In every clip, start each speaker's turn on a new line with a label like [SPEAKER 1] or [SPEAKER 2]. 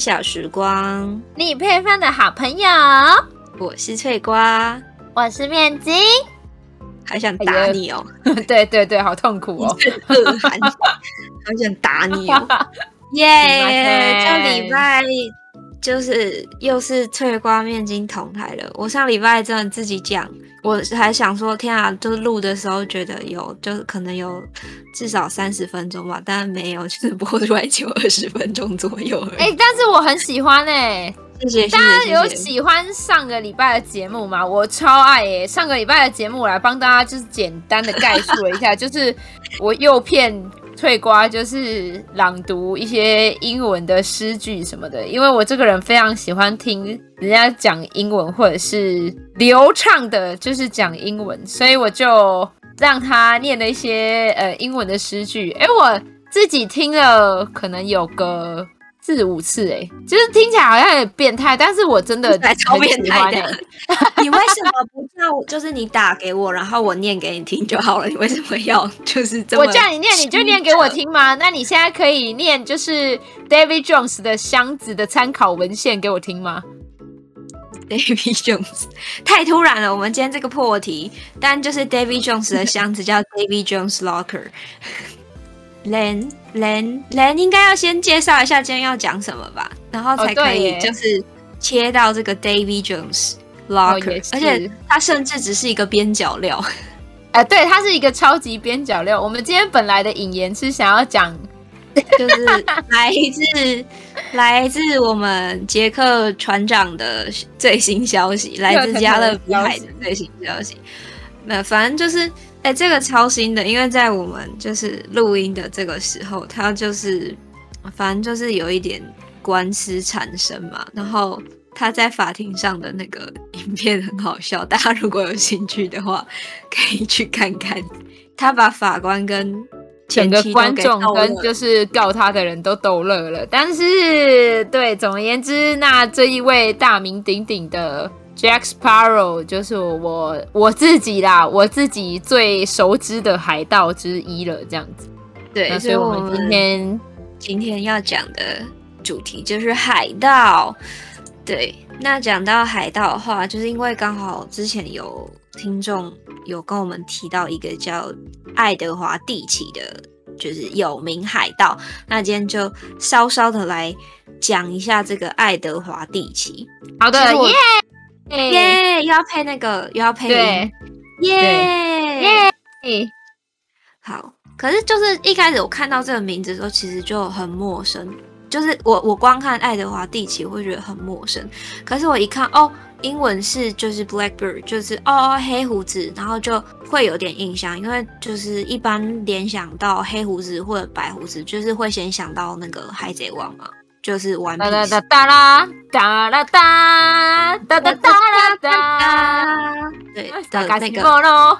[SPEAKER 1] 小时光，
[SPEAKER 2] 你配饭的好朋友。
[SPEAKER 1] 我是脆瓜，
[SPEAKER 2] 我是面筋，
[SPEAKER 1] 还想打你哦？
[SPEAKER 2] 对对对，好痛苦哦，
[SPEAKER 1] 恶寒，好想打你哦！耶，这礼拜就是又是脆瓜面筋同台了。我上礼拜真的自己讲。我还想说，天啊，就是录的时候觉得有，就是可能有至少三十分钟吧，但没有，就是播出来就二十分钟左右。哎、
[SPEAKER 2] 欸，但是我很喜欢哎、欸，
[SPEAKER 1] 谢谢，谢谢。
[SPEAKER 2] 大家有喜欢上个礼拜的节目吗？我超爱耶、欸，上个礼拜的节目我来帮大家就是简单的概述了一下，就是我诱骗脆瓜就是朗读一些英文的诗句什么的，因为我这个人非常喜欢听。人家讲英文或者是流畅的，就是讲英文，所以我就让他念了一些呃英文的诗句。哎，我自己听了可能有个四五次，哎，就是听起来好像有点变态，但是我真的
[SPEAKER 1] 超变态的。你为什么不叫？就是你打给我，然后我念给你听就好了。你为什么要就是这么？
[SPEAKER 2] 我叫你念，你就念给我听吗？那你现在可以念就是 David Jones 的箱子的参考文献给我听吗
[SPEAKER 1] ？David Jones 太突然了，我们今天这个破题，但就是 David Jones 的箱子叫 David Jones Locker。Len Len Len 应该要先介绍一下今天要讲什么吧，然后才可以就是切到这个 David Jones Locker，、哦、而且它甚至只是一个边角料。
[SPEAKER 2] 哎、呃，对，它是一个超级边角料。我们今天本来的引言是想要讲。
[SPEAKER 1] 就是来自来自我们杰克船长的最新消息，来自加勒比海的最新消息。那反正就是，哎、欸，这个超新的，因为在我们就是录音的这个时候，他就是反正就是有一点官司缠身嘛。然后他在法庭上的那个影片很好笑，大家如果有兴趣的话，可以去看看。他把法官跟整个观众跟就是告他的人都逗乐了，但是对，总而言之，那这一位大名鼎鼎的 Jack Sparrow 就是我我自己啦，我自己最熟知的海盗之一了，这样子。对，所以我们今天今天要讲的主题就是海盗。对，那讲到海盗的话，就是因为刚好之前有听众有跟我们提到一个叫爱德华蒂奇的，就是有名海盗。那今天就稍稍的来讲一下这个爱德华蒂奇。好的，耶耶，又要配那个，又要配音，耶。耶。好，可是就是一开始我看到这个名字的时候，其实就很陌生。就是我，我光看爱德华蒂奇会觉得很陌生，可是我一看哦，英文是就是 Blackbeard，就是哦黑胡子，然后就会有点印象，因为就是一般联想到黑胡子或者白胡子，就是会先想到那个海贼王嘛，就是 One Piece。哒哒哒啦，哒啦哒，哒哒哒啦哒，对，的那个，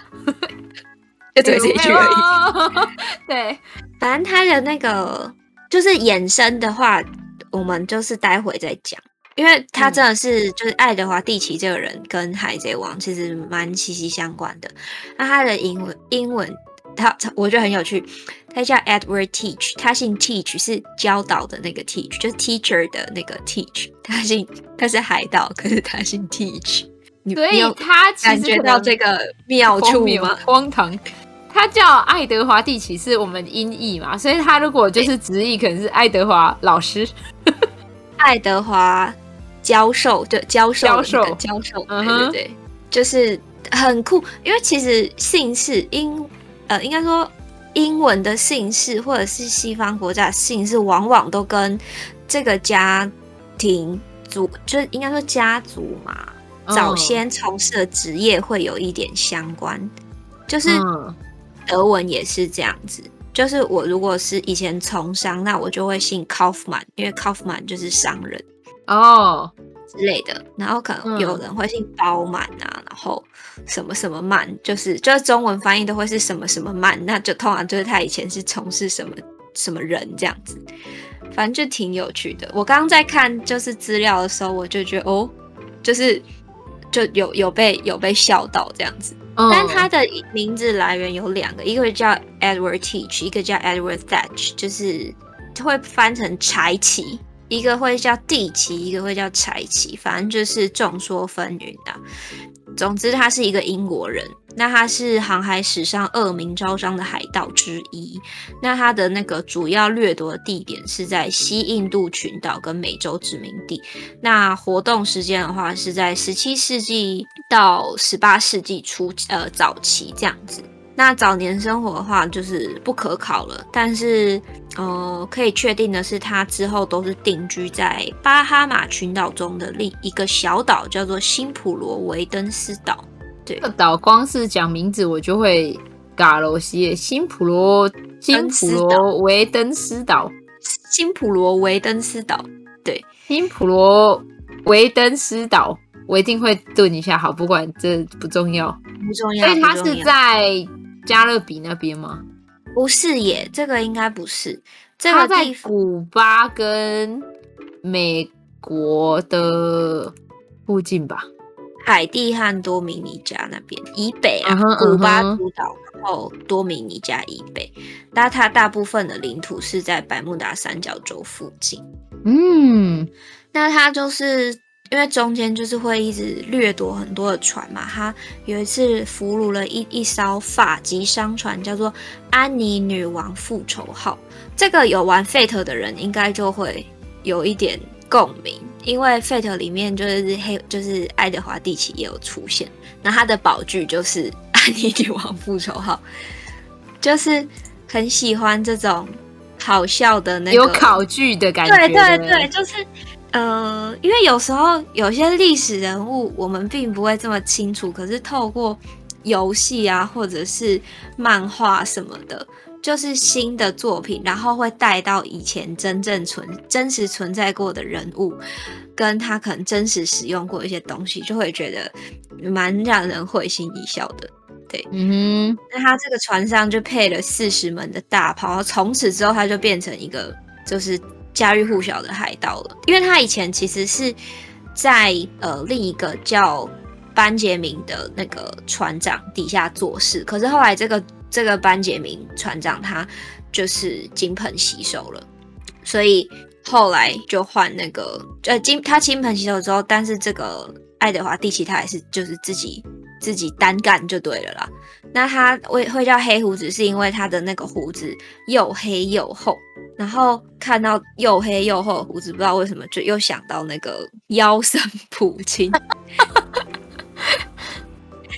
[SPEAKER 1] 就只有这一句而已。对，反正他的那个。就是衍生的话，我们就是待会再讲，因为他真的是就是爱德华蒂奇这个人跟海贼王其实蛮息息相关的。那他的英文英文他我觉得很有趣，他叫 Edward Teach，他姓 Teach 是教导的那个 Teach，就是 teacher 的那个 Teach，他姓他是海盗，可是他姓 Teach，
[SPEAKER 2] 所以他
[SPEAKER 1] 感觉到这个妙处吗？
[SPEAKER 2] 荒唐。他叫爱德华蒂奇，是我们音译嘛，所以他如果就是直译，可能是爱德华老师，
[SPEAKER 1] 爱德华教授，对，教授，教授，教授，对对对，就是很酷，因为其实姓氏英，呃，应该说英文的姓氏或者是西方国家的姓氏，往往都跟这个家庭族，就是应该说家族嘛，早先从事的职业会有一点相关，就是。嗯德文也是这样子，就是我如果是以前从商，那我就会姓 Kaufman，因为 Kaufman 就是商人哦之类的。然后可能有人会姓包满啊，然后什么什么曼，就是就是中文翻译都会是什么什么曼，那就通常就是他以前是从事什么什么人这样子，反正就挺有趣的。我刚刚在看就是资料的时候，我就觉得哦，就是就有有被有被笑到这样子。，但他的名字来源有两个，一个叫 Edward Teach，一个叫 Edward Thatch，就是会翻成柴奇，一个会叫地奇，一个会叫柴奇，反正就是众说纷纭的。总之，他是一个英国人。那他是航海史上恶名昭彰的海盗之一。那他的那个主要掠夺的地点是在西印度群岛跟美洲殖民地。那活动时间的话，是在十七世纪到十八世纪初，呃，早期这样子。那早年生活的话，就是不可考了。但是，呃，可以确定的是，他之后都是定居在巴哈马群岛中的另一个小岛，叫做新普罗维登斯岛。对，
[SPEAKER 2] 这个岛光是讲名字我就会嘎罗西。新普罗新普罗维登斯岛，
[SPEAKER 1] 新普罗维登斯岛，对，
[SPEAKER 2] 新普罗维登斯岛，我一定会顿一下。好，不管这不重要，
[SPEAKER 1] 不重要。
[SPEAKER 2] 所以它是在。加勒比那边吗？
[SPEAKER 1] 不是耶，这个应该不是。这
[SPEAKER 2] 个在古巴跟美国的附近吧？
[SPEAKER 1] 海地和多米尼加那边以北啊，uh -huh, uh -huh. 古巴诸岛，然后多米尼加以北。那它大部分的领土是在百慕达三角洲附近。
[SPEAKER 2] 嗯，
[SPEAKER 1] 那它就是。因为中间就是会一直掠夺很多的船嘛，他有一次俘虏了一一艘法籍商船，叫做安妮女王复仇号。这个有玩 Fate 的人应该就会有一点共鸣，因为 Fate 里面就是黑，就是爱德华蒂奇也有出现，那他的宝具就是安妮女王复仇号，就是很喜欢这种好笑的那个
[SPEAKER 2] 有考据的感觉，
[SPEAKER 1] 对对对，就是。呃，因为有时候有些历史人物我们并不会这么清楚，可是透过游戏啊，或者是漫画什么的，就是新的作品，然后会带到以前真正存真实存在过的人物，跟他可能真实使用过一些东西，就会觉得蛮让人会心一笑的。对，
[SPEAKER 2] 嗯哼，
[SPEAKER 1] 那他这个船上就配了四十门的大炮，从此之后他就变成一个就是。家喻户晓的海盗了，因为他以前其实是在呃另一个叫班杰明的那个船长底下做事，可是后来这个这个班杰明船长他就是金盆洗手了，所以后来就换那个呃金他金盆洗手之后，但是这个爱德华蒂奇他还是就是自己自己单干就对了啦。那他会会叫黑胡子，是因为他的那个胡子又黑又厚。然后看到又黑又厚的胡子，不知道为什么就又想到那个妖僧普京，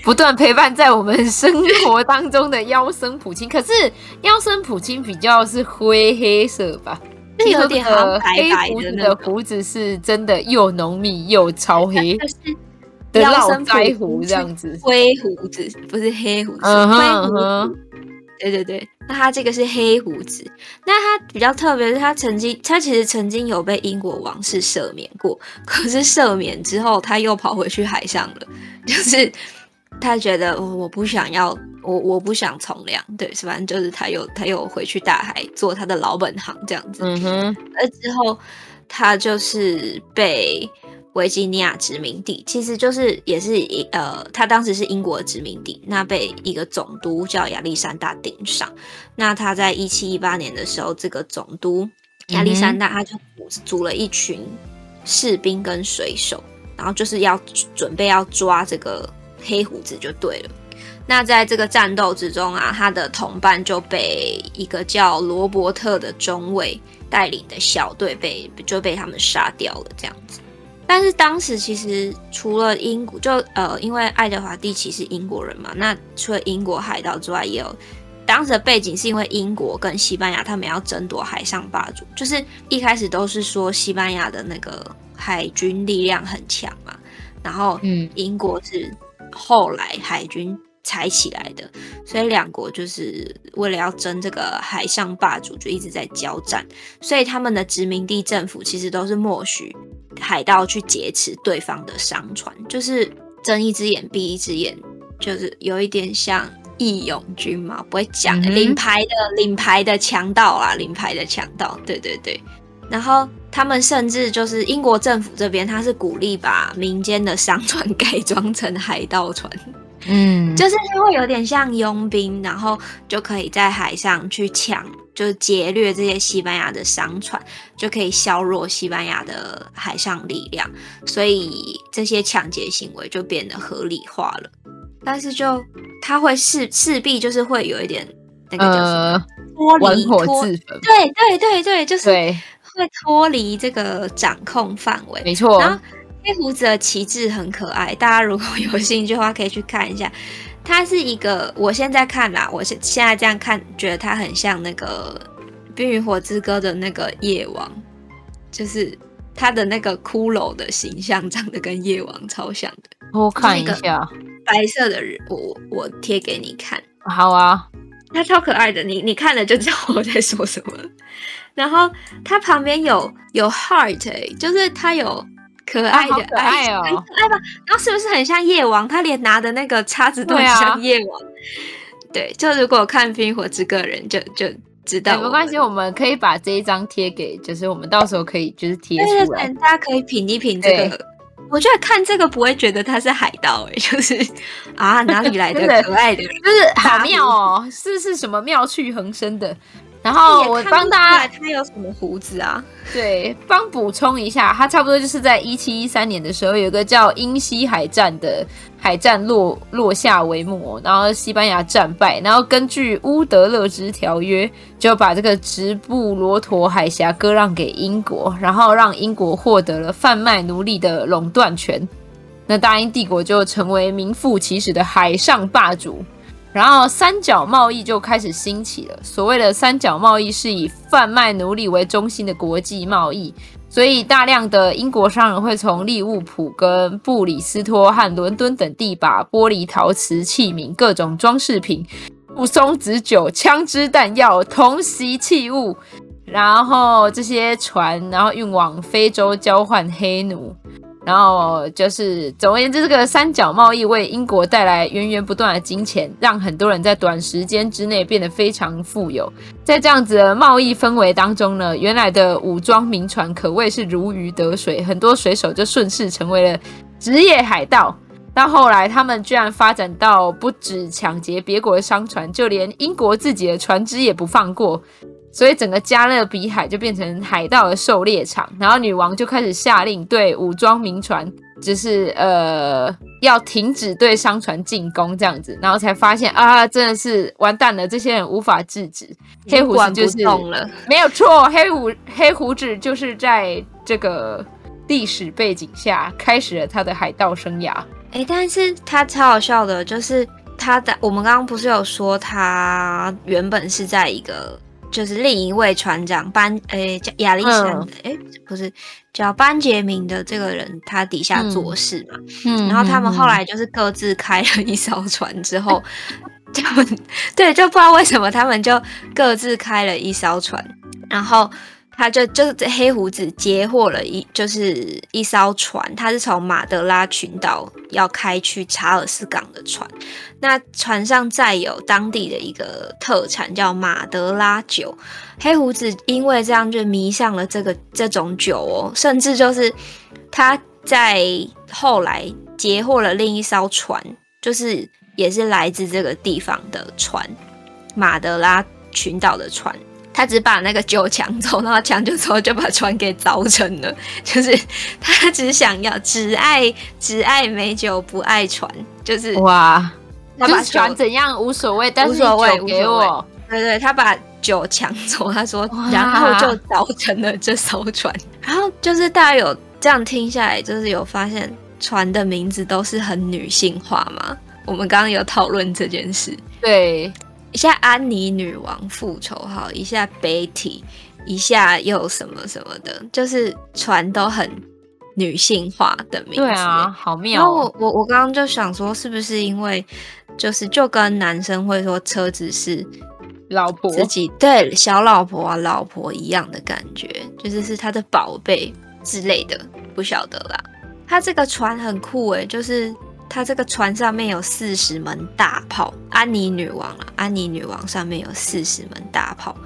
[SPEAKER 2] 不断陪伴在我们生活当中的妖僧普京。可是妖僧普京比较是灰黑色吧？
[SPEAKER 1] 那有点白白
[SPEAKER 2] 的。胡子的胡子是真的又浓密又超黑，
[SPEAKER 1] 的妖僧
[SPEAKER 2] 白胡这样子，
[SPEAKER 1] 灰胡子不是黑胡子，uh 灰胡子。Uh. 对对对，那他这个是黑胡子，那他比较特别是，他曾经他其实曾经有被英国王室赦免过，可是赦免之后他又跑回去海上了，就是他觉得我我不想要，我我不想从良，对，反正就是他又他又回去大海做他的老本行这样子，
[SPEAKER 2] 嗯哼，
[SPEAKER 1] 而之后他就是被。维吉尼亚殖民地其实就是也是一呃，他当时是英国的殖民地，那被一个总督叫亚历山大盯上。那他在一七一八年的时候，这个总督亚历山大他就组了一群士兵跟水手，然后就是要准备要抓这个黑胡子就对了。那在这个战斗之中啊，他的同伴就被一个叫罗伯特的中尉带领的小队被就被他们杀掉了，这样子。但是当时其实除了英国，就呃，因为爱德华蒂奇是英国人嘛，那除了英国海盗之外，也有当时的背景是因为英国跟西班牙他们要争夺海上霸主，就是一开始都是说西班牙的那个海军力量很强嘛，然后嗯，英国是后来海军才起来的，所以两国就是为了要争这个海上霸主，就一直在交战，所以他们的殖民地政府其实都是默许。海盗去劫持对方的商船，就是睁一只眼闭一只眼，就是有一点像义勇军嘛，不会讲的、嗯、领牌的领牌的强盗啊，领牌的强盗，对对对。然后他们甚至就是英国政府这边，他是鼓励把民间的商船 改装成海盗船，
[SPEAKER 2] 嗯，
[SPEAKER 1] 就是它会有点像佣兵，然后就可以在海上去抢，就是劫掠这些西班牙的商船，就可以削弱西班牙的海上力量，所以这些抢劫行为就变得合理化了。但是就他会势势必就是会有一点那个叫什么脱离脱，对对对对，就是会脱离这个掌控范围，
[SPEAKER 2] 没错。
[SPEAKER 1] 然后黑胡子的旗帜很可爱，大家如果有兴趣的话可以去看一下。它是一个，我现在看啦，我现现在这样看，觉得它很像那个《冰与火之歌》的那个夜王，就是他的那个骷髅的形象长得跟夜王超像的。
[SPEAKER 2] 我看一下。
[SPEAKER 1] 白色的人，我我贴给你看。
[SPEAKER 2] 好啊，
[SPEAKER 1] 他超可爱的，你你看了就知道我在说什么。然后他旁边有有 heart，欸，就是他有可爱的爱，
[SPEAKER 2] 爱哦，
[SPEAKER 1] 很可爱吧？然后是不是很像夜王？他连拿的那个叉子都很像夜王。对，啊、对，就如果看《冰火之歌》的人就就知道。
[SPEAKER 2] 没关系，我们可以把这一张贴给，就是我们到时候可以就是贴出来，
[SPEAKER 1] 大家可以品一品这个。我觉得看这个不会觉得他是海盗哎，就是啊，哪里来的可爱的？
[SPEAKER 2] 就是好妙哦，是是什么妙趣横生的？然后我帮大家，
[SPEAKER 1] 他有什么胡子啊？
[SPEAKER 2] 对，帮补充一下，他差不多就是在一七一三年的时候，有个叫英西海战的海战落落下帷幕，然后西班牙战败，然后根据乌德勒支条约，就把这个直布罗陀海峡割让给英国，然后让英国获得了贩卖奴隶的垄断权，那大英帝国就成为名副其实的海上霸主。然后三角贸易就开始兴起了。所谓的三角贸易是以贩卖奴隶为中心的国际贸易，所以大量的英国商人会从利物浦、跟布里斯托和伦敦等地把玻璃、陶瓷器皿、各种装饰品、布松子酒、枪支弹药、铜锡器物，然后这些船，然后运往非洲交换黑奴。然后就是，总而言之，这个三角贸易为英国带来源源不断的金钱，让很多人在短时间之内变得非常富有。在这样子的贸易氛围当中呢，原来的武装民船可谓是如鱼得水，很多水手就顺势成为了职业海盗。到后来，他们居然发展到不止抢劫别国的商船，就连英国自己的船只也不放过。所以整个加勒比海就变成海盗的狩猎场，然后女王就开始下令对武装民船，就是呃要停止对商船进攻这样子，然后才发现啊，真的是完蛋了，这些人无法制止。黑胡子就是没有错，黑胡黑胡子就是在这个历史背景下开始了他的海盗生涯。
[SPEAKER 1] 哎，但是他超好笑的，就是他的我们刚刚不是有说他原本是在一个。就是另一位船长班，诶，叫亚历山，诶、嗯，不是叫班杰明的这个人，他底下做事嘛。嗯，然后他们后来就是各自开了一艘船之后，他们对，就不知道为什么他们就各自开了一艘船，然后。他就就是这黑胡子截获了一就是一艘船，他是从马德拉群岛要开去查尔斯港的船。那船上载有当地的一个特产，叫马德拉酒。黑胡子因为这样就迷上了这个这种酒哦，甚至就是他在后来截获了另一艘船，就是也是来自这个地方的船，马德拉群岛的船。他只把那个酒抢走，然后抢走之后就把船给凿沉了。就是他只想要，只爱只爱美酒，不爱船。就是
[SPEAKER 2] 哇，他把船怎样无所谓，但是酒给我。
[SPEAKER 1] 对对，他把酒抢走，他说，然后就凿沉了这艘船。然后就是大家有这样听下来，就是有发现船的名字都是很女性化嘛？我们刚刚有讨论这件事，
[SPEAKER 2] 对。
[SPEAKER 1] 一下安妮女王复仇号，一下 Betty，一下又什么什么的，就是船都很女性化的名字。
[SPEAKER 2] 对啊，好妙。
[SPEAKER 1] 然后我我我刚刚就想说，是不是因为就是就跟男生会说车子是
[SPEAKER 2] 老婆
[SPEAKER 1] 自己对小老婆啊老婆一样的感觉，就是是他的宝贝之类的，不晓得啦。他这个船很酷诶、欸，就是。他这个船上面有四十门大炮，安妮女王啊，安妮女王上面有四十门大炮，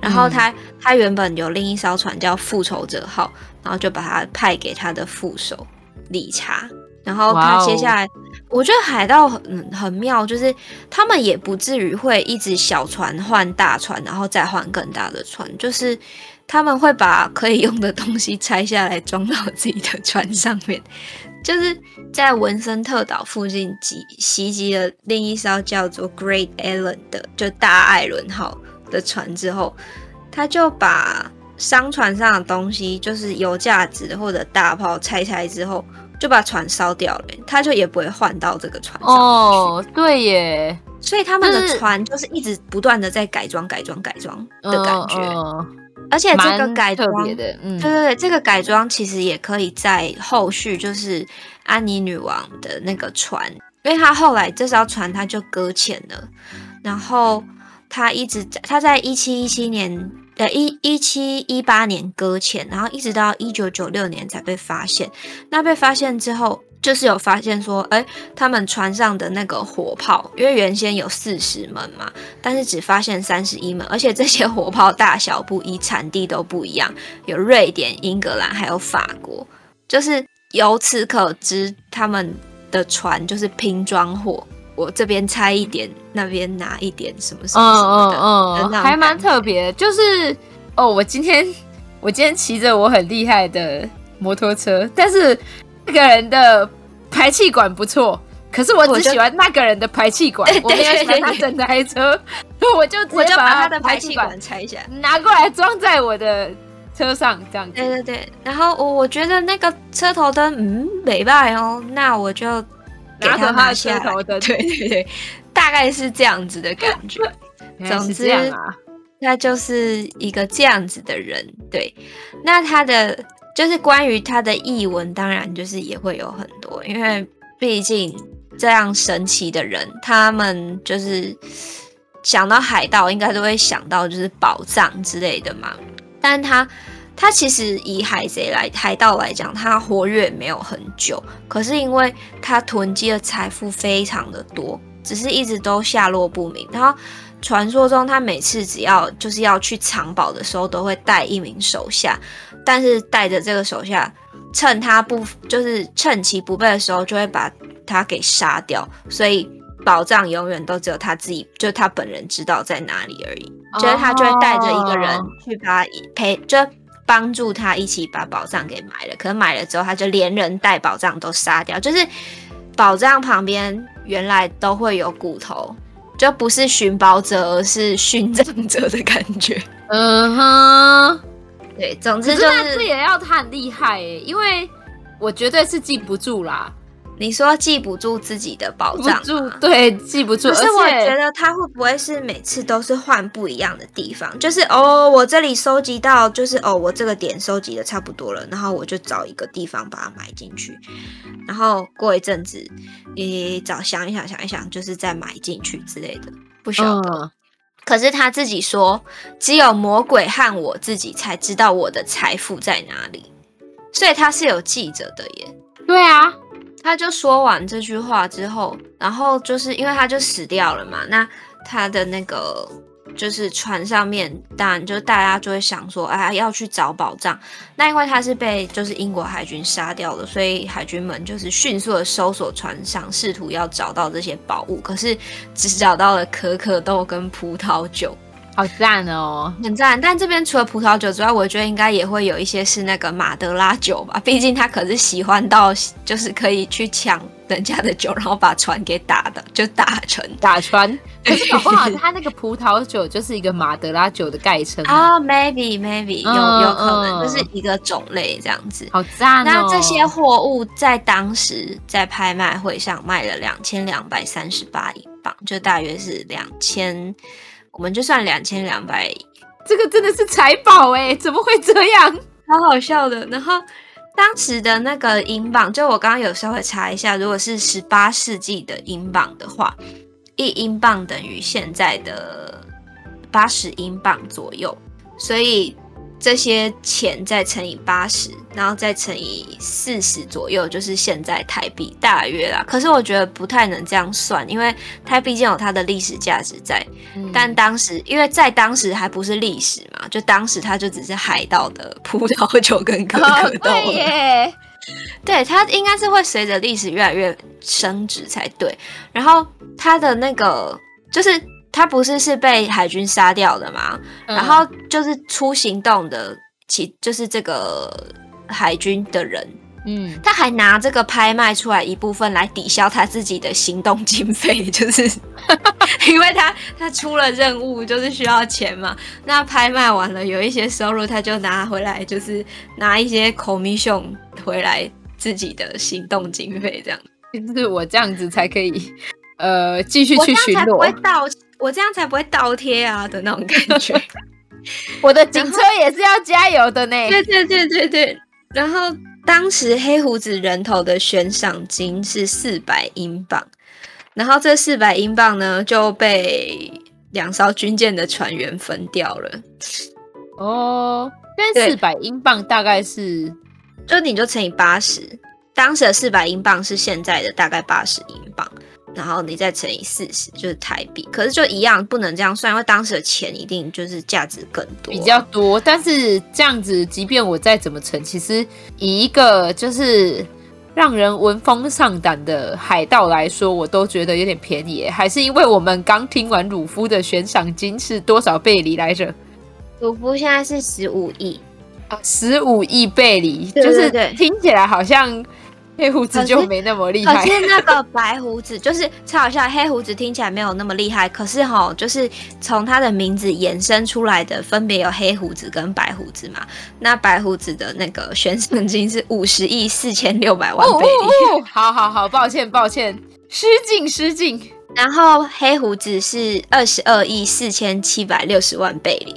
[SPEAKER 1] 然后他、嗯、他原本有另一艘船叫复仇者号，然后就把他派给他的副手理查，然后他接下来我觉得海盗很很妙，就是他们也不至于会一直小船换大船，然后再换更大的船，就是他们会把可以用的东西拆下来装到自己的船上面。就是在文森特岛附近袭袭击了另一艘叫做 Great Allen 的就大艾伦号的船之后，他就把商船上的东西，就是有价值或者大炮拆拆之后。就把船烧掉了，他就也不会换到这个船上
[SPEAKER 2] 哦，对耶，
[SPEAKER 1] 所以他们的船就是一直不断的在改装、改装、改装的感觉。
[SPEAKER 2] 嗯嗯、
[SPEAKER 1] 而且这个改装
[SPEAKER 2] 的，嗯，
[SPEAKER 1] 对对对，这个改装其实也可以在后续，就是安妮女王的那个船，因为她后来这艘船她就搁浅了，然后他一直在，他在一七一七年。呃，一一七一八年搁浅，然后一直到一九九六年才被发现。那被发现之后，就是有发现说，哎，他们船上的那个火炮，因为原先有四十门嘛，但是只发现三十一门，而且这些火炮大小不一，产地都不一样，有瑞典、英格兰还有法国，就是由此可知，他们的船就是拼装货。我这边拆一点，那边拿一点，什么什么什么的，嗯
[SPEAKER 2] 嗯嗯，还蛮特别。就是哦，我今天我今天骑着我很厉害的摩托车，但是那个人的排气管不错，可是我只喜欢那个人的排气管，我，我没有喜欢他整台车，我就我就把他的排气管拆下来，拿过来装在我的车上，这样子。
[SPEAKER 1] 对对对，然后我我觉得那个车头灯，嗯，没坏哦，那我就。给他拿下头灯，对对对，大概是这样子的感觉。总之，他就是一个这样子的人。对，那他的就是关于他的译文，当然就是也会有很多，因为毕竟这样神奇的人，他们就是想到海盗，应该都会想到就是宝藏之类的嘛。但他。他其实以海贼来海盗来讲，他活跃没有很久，可是因为他囤积的财富非常的多，只是一直都下落不明。然后传说中，他每次只要就是要去藏宝的时候，都会带一名手下，但是带着这个手下，趁他不就是趁其不备的时候，就会把他给杀掉。所以宝藏永远都只有他自己，就他本人知道在哪里而已。就是他就会带着一个人去把他陪就。帮助他一起把宝藏给买了，可是买了之后，他就连人带宝藏都杀掉。就是宝藏旁边原来都会有骨头，就不是寻宝者，而是寻证者的感觉。
[SPEAKER 2] 嗯哼，
[SPEAKER 1] 对，总之就是
[SPEAKER 2] 这也要他很厉害耶，因为我绝对是记不住啦。
[SPEAKER 1] 你说记不住自己的宝藏，
[SPEAKER 2] 对，记不住。
[SPEAKER 1] 可是我觉得他会不会是每次都是换不一样的地方？就是哦，我这里收集到，就是哦，我这个点收集的差不多了，然后我就找一个地方把它埋进去，然后过一阵子，你找想一想，想一想，就是再埋进去之类的，不晓得。嗯。可是他自己说，只有魔鬼和我自己才知道我的财富在哪里，所以他是有记着的耶。
[SPEAKER 2] 对啊。
[SPEAKER 1] 他就说完这句话之后，然后就是因为他就死掉了嘛，那他的那个就是船上面，当然就大家就会想说，哎，要去找宝藏。那因为他是被就是英国海军杀掉了，所以海军们就是迅速的搜索船上，试图要找到这些宝物，可是只找到了可可豆跟葡萄酒。
[SPEAKER 2] 好赞哦，
[SPEAKER 1] 很赞！但这边除了葡萄酒之外，我觉得应该也会有一些是那个马德拉酒吧。毕竟他可是喜欢到，就是可以去抢人家的酒，然后把船给打的，就打沉
[SPEAKER 2] 打穿。可是搞不好他那个葡萄酒就是一个马德拉酒的概称
[SPEAKER 1] 啊、oh,？Maybe Maybe 有有可能，就是一个种类这样子。
[SPEAKER 2] 好赞哦！
[SPEAKER 1] 那这些货物在当时在拍卖会上卖了两千两百三十八英镑，就大约是两千。我们就算两千两百，
[SPEAKER 2] 这个真的是财宝哎！怎么会这样？
[SPEAKER 1] 好好笑的。然后当时的那个英镑，就我刚刚有稍微查一下，如果是十八世纪的英镑的话，一英镑等于现在的八十英镑左右，所以。这些钱再乘以八十，然后再乘以四十左右，就是现在台币大约啦。可是我觉得不太能这样算，因为它毕竟有它的历史价值在。嗯、但当时，因为在当时还不是历史嘛，就当时它就只是海盗的葡萄酒跟可可豆。
[SPEAKER 2] 哦、对耶，
[SPEAKER 1] 对，它应该是会随着历史越来越升值才对。然后它的那个就是他不是是被海军杀掉的嘛？嗯、然后就是出行动的其就是这个海军的人。嗯，他还拿这个拍卖出来一部分来抵消他自己的行动经费，就是因为他他出了任务，就是需要钱嘛。那拍卖完了有一些收入，他就拿回来，就是拿一些 commission 回来自己的行动经费，这样。
[SPEAKER 2] 就是我这样子才可以，呃，继续去巡
[SPEAKER 1] 逻。不会倒，我这样才不会倒贴啊的那种感觉。
[SPEAKER 2] 我的警车也是要加油的呢。
[SPEAKER 1] 对对对对对，然后。当时黑胡子人头的悬赏金是四百英镑，然后这四百英镑呢就被两艘军舰的船员分掉了。
[SPEAKER 2] 哦，那四百英镑大概是，
[SPEAKER 1] 就你就乘以八十，当时的四百英镑是现在的大概八十英镑。然后你再乘以四十，就是台币。可是就一样，不能这样算，因为当时的钱一定就是价值更多，
[SPEAKER 2] 比较多。但是这样子，即便我再怎么乘，其实以一个就是让人闻风丧胆的海盗来说，我都觉得有点便宜。还是因为我们刚听完鲁夫的悬赏金是多少贝里来着？
[SPEAKER 1] 鲁夫现在是十五亿
[SPEAKER 2] 啊，十五亿贝里，就是听起来好像。黑胡子就没那么厉害，
[SPEAKER 1] 可是那个白胡子就是超好笑。黑胡子听起来没有那么厉害，可是哈，就是从他的名字衍生出来的，分别有黑胡子跟白胡子嘛。那白胡子的那个悬赏金是五十亿四千六百万贝里。
[SPEAKER 2] 哦哦哦。好好好，抱歉抱歉，失敬失敬。
[SPEAKER 1] 然后黑胡子是二十二亿四千七百六十万贝里。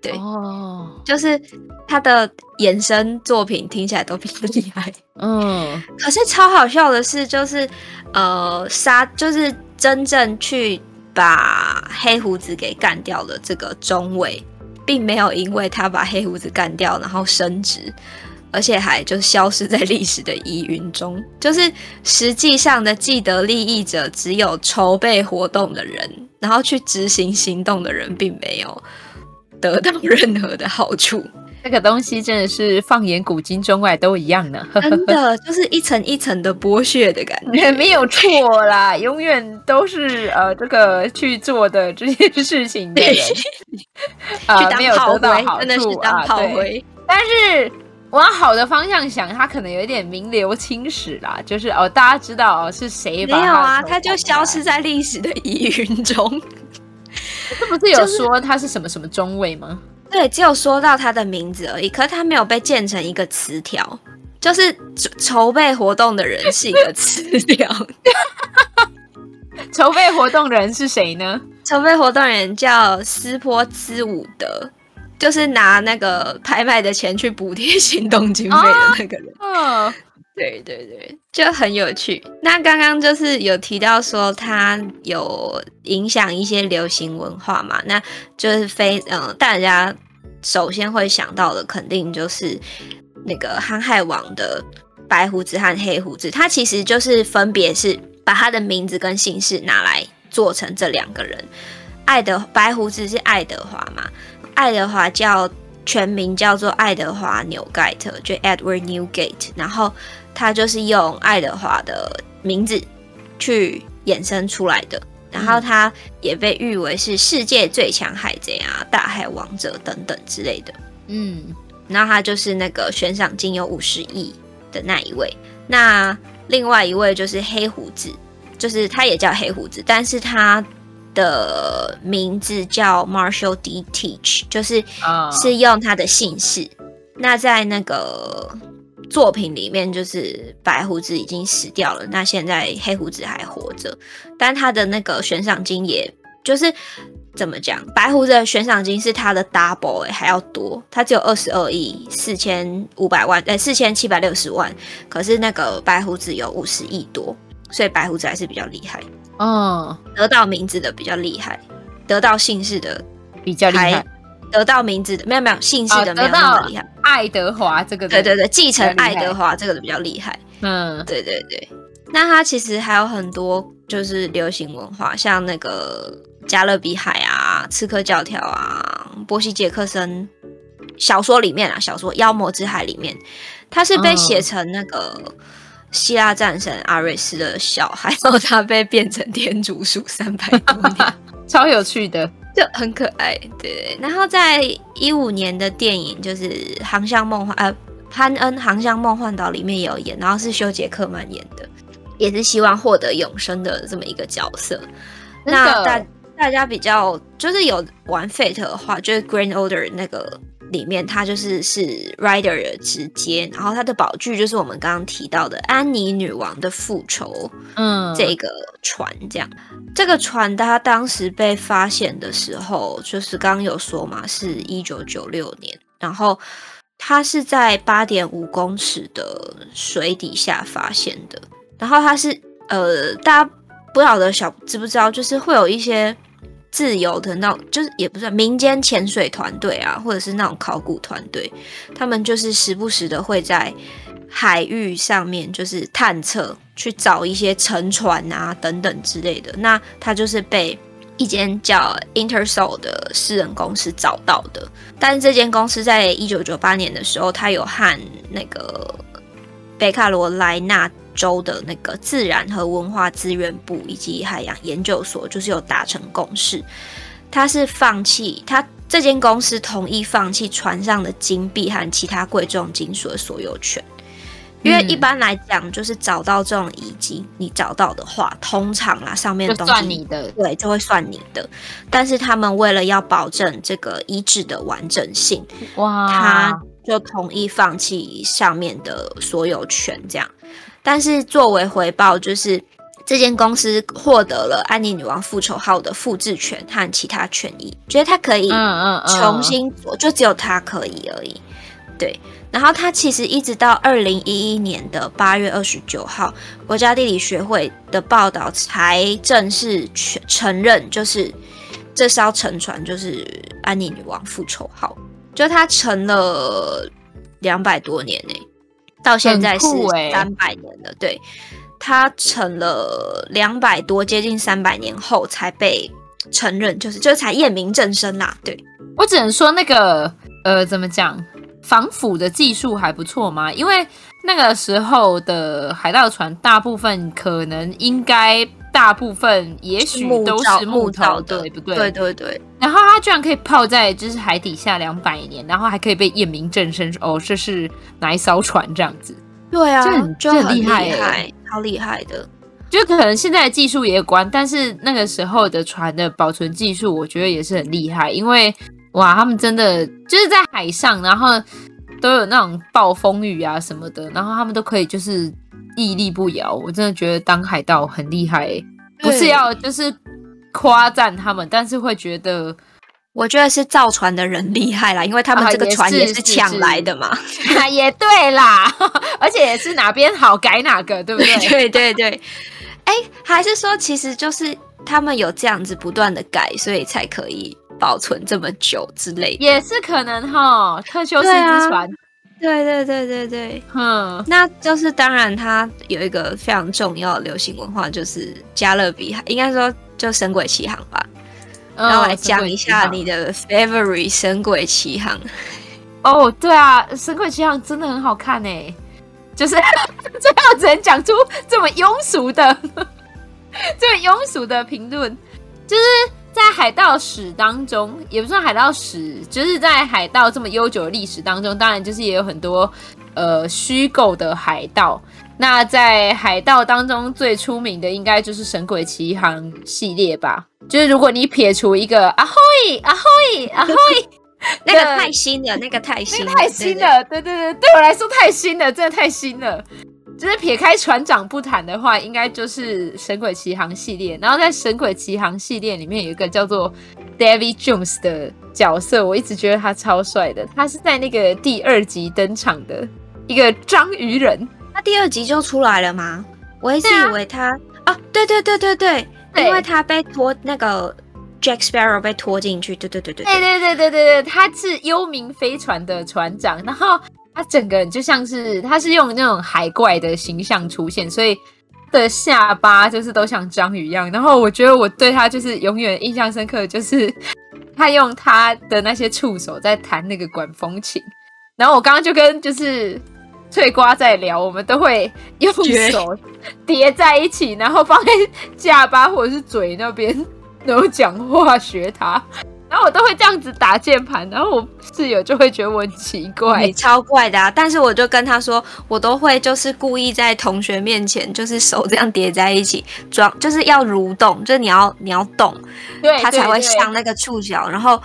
[SPEAKER 1] 对，哦，就是他的衍生作品听起来都比较厉害，嗯，可是超好笑的是，就是呃，杀就是真正去把黑胡子给干掉的这个中尉，并没有因为他把黑胡子干掉然后升职，而且还就消失在历史的疑云中，就是实际上的既得利益者只有筹备活动的人，然后去执行行动的人并没有。得到任何的好处，
[SPEAKER 2] 这个东西真的是放眼古今中外都一样呢。
[SPEAKER 1] 真的就是一层一层的剥削的感觉，
[SPEAKER 2] 没有错啦，永远都是呃这个去做的这件事情的人，
[SPEAKER 1] 呃、去当炮灰，真的是当炮灰。
[SPEAKER 2] 但是往好的方向想，他可能有点名留青史啦，就是哦，大家知道哦是谁？没
[SPEAKER 1] 有啊，他就消失在历史的疑云中。
[SPEAKER 2] 是不是有说他是什么什么中尉吗？
[SPEAKER 1] 对，只有说到他的名字而已，可是他没有被建成一个词条，就是筹备活动的人是一个词条。
[SPEAKER 2] 筹备活动的人是谁呢？
[SPEAKER 1] 筹备活动人叫斯波兹伍德，就是拿那个拍卖的钱去补贴行动经费的那个人。嗯、哦。对对对，就很有趣。那刚刚就是有提到说它有影响一些流行文化嘛，那就是非嗯，大家首先会想到的肯定就是那个航海王的白胡子和黑胡子，他其实就是分别是把他的名字跟姓氏拿来做成这两个人。爱德白胡子是爱德华嘛，爱德华叫全名叫做爱德华纽盖特，就 Edward Newgate，然后。他就是用爱德华的名字去衍生出来的，然后他也被誉为是世界最强海贼啊、大海王者等等之类的。嗯，然后他就是那个悬赏金有五十亿的那一位。那另外一位就是黑胡子，就是他也叫黑胡子，但是他的名字叫 Marshall D. Teach，就是是用他的姓氏。那在那个。作品里面就是白胡子已经死掉了，那现在黑胡子还活着，但他的那个悬赏金也就是怎么讲，白胡子的悬赏金是他的 double 哎、欸、还要多，他只有二十二亿四千五百万呃四千七百六十万，可是那个白胡子有五十亿多，所以白胡子还是比较厉害，嗯，得到名字的比较厉害，得到姓氏的
[SPEAKER 2] 比较厉害。
[SPEAKER 1] 得到名字的没有没有姓氏的没有那么厉害，哦、
[SPEAKER 2] 爱德华这个
[SPEAKER 1] 对对对，继承爱德华这个的比较厉害。嗯，对对对。那它其实还有很多就是流行文化，像那个加勒比海啊、刺客教条啊、波西杰克森小说里面啊，小说《妖魔之海》里面，他是被写成那个希腊战神阿瑞斯的小孩，然后他被变成天竺鼠三百多年，
[SPEAKER 2] 超有趣的，
[SPEAKER 1] 就很可爱。对，然后在一五年的电影就是《航向梦幻》呃，潘恩《航向梦幻岛》里面也有演，然后是修杰克曼演的，也是希望获得永生的这么一个角色。那大大家比较就是有玩 Fate 的话，就是 Grand Order 那个里面，它就是是 Rider 的直接，然后它的宝具就是我们刚刚提到的安妮女王的复仇，嗯，这个船这样，这个船它当时被发现的时候，就是刚刚有说嘛，是一九九六年，然后它是在八点五公尺的水底下发现的，然后它是呃大家。不晓得小知不知道，就是会有一些自由的那种，就是也不是民间潜水团队啊，或者是那种考古团队，他们就是时不时的会在海域上面就是探测，去找一些沉船啊等等之类的。那他就是被一间叫 Intersol 的私人公司找到的，但是这间公司在一九九八年的时候，他有和那个北卡罗来纳。州的那个自然和文化资源部以及海洋研究所，就是有达成共识，他是放弃他这间公司同意放弃船上的金币和其他贵重金属的所有权，因为一般来讲，就是找到这种遗迹，你找到的话，通常啦上面的东西
[SPEAKER 2] 算你的，
[SPEAKER 1] 对，就会算你的。但是他们为了要保证这个遗址的完整性，哇，他就同意放弃上面的所有权，这样。但是作为回报，就是这间公司获得了安妮女王复仇号的复制权和其他权益，觉得它可以重新做，就只有它可以而已。对，然后它其实一直到二零一一年的八月二十九号，国家地理学会的报道才正式承承认，就是这艘沉船就是安妮女王复仇号，就它沉了两百多年呢、欸。到现在是三百年了，欸、对，它沉了两百多，接近三百年后才被承认，就是就是才验明正身啦。对，
[SPEAKER 2] 我只能说那个呃，怎么讲，防腐的技术还不错嘛，因为那个时候的海盗船大部分可能应该。大部分也许都是木头的，对不对？
[SPEAKER 1] 对对对。
[SPEAKER 2] 然后它居然可以泡在就是海底下两百年，然后还可以被验明正身，哦，这是哪一艘船这样子？
[SPEAKER 1] 对啊，
[SPEAKER 2] 这很这很厉害，欸，
[SPEAKER 1] 好厉害的。
[SPEAKER 2] 就可能现在的技术也有关，但是那个时候的船的保存技术，我觉得也是很厉害。因为哇，他们真的就是在海上，然后都有那种暴风雨啊什么的，然后他们都可以就是。屹立不摇，我真的觉得当海盗很厉害，欸，不是要就是夸赞他们，但是会觉得，
[SPEAKER 1] 我觉得是造船的人厉害啦，因为他们这个船也是抢来的嘛，
[SPEAKER 2] 啊，也对啦，而且也是哪边好改哪个，对不对？
[SPEAKER 1] 对对对，哎，还是说其实就是他们有这样子不断的改，所以才可以保存这么久之类的，
[SPEAKER 2] 也是可能哈，特修斯之船。
[SPEAKER 1] 对对对对对，嗯，那就是当然，它有一个非常重要的流行文化，就是加勒比海，应该说就《神鬼奇航》吧。然后来讲一下你的 favorite 《神鬼奇航》。
[SPEAKER 2] 哦，对啊，《神鬼奇航》真的很好看诶，就是 最后只能讲出这么庸俗的、这么庸俗的评论，就是。在海盗史当中，也不算海盗史，就是在海盗这么悠久的历史当中，当然就是也有很多呃虚构的海盗。那在海盗当中最出名的，应该就是《神鬼奇航》系列吧。就是如果你撇除一个啊嘿啊嘿啊嘿，
[SPEAKER 1] 那个太新了，那个太新了，
[SPEAKER 2] 太新了，对对对，对我来说太新了，真的太新了。就是撇开船长不谈的话，应该就是《神鬼奇航》系列。然后在《神鬼奇航》系列里面有一个叫做 David Jones 的角色，我一直觉得他超帅的。他是在那个第二集登场的一个章鱼人。
[SPEAKER 1] 他第二集就出来了吗？我一直以为他啊，啊，对对对对对，对因为他被拖那个 Jack Sparrow 被拖进去，对对对对对，
[SPEAKER 2] 对对对对对对，他是幽冥飞船的船长，然后。他整个人就像是，他是用那种海怪的形象出现，所以的下巴就是都像章鱼一样。然后我觉得我对他就是永远印象深刻，就是他用他的那些触手在弹那个管风琴，然后我刚刚就跟就是翠瓜在聊，我们都会用手叠在一起，然后放在下巴或者是嘴那边，然后讲话学他。然后我都会这样子打键盘，然后我室友就会觉得我很奇怪，
[SPEAKER 1] 你 超怪的啊！但是我就跟他说，我都会就是故意在同学面前，就是手这样叠在一起装，就是要蠕动，就是你要你要动，
[SPEAKER 2] 对，
[SPEAKER 1] 它才会像那个触角，然后。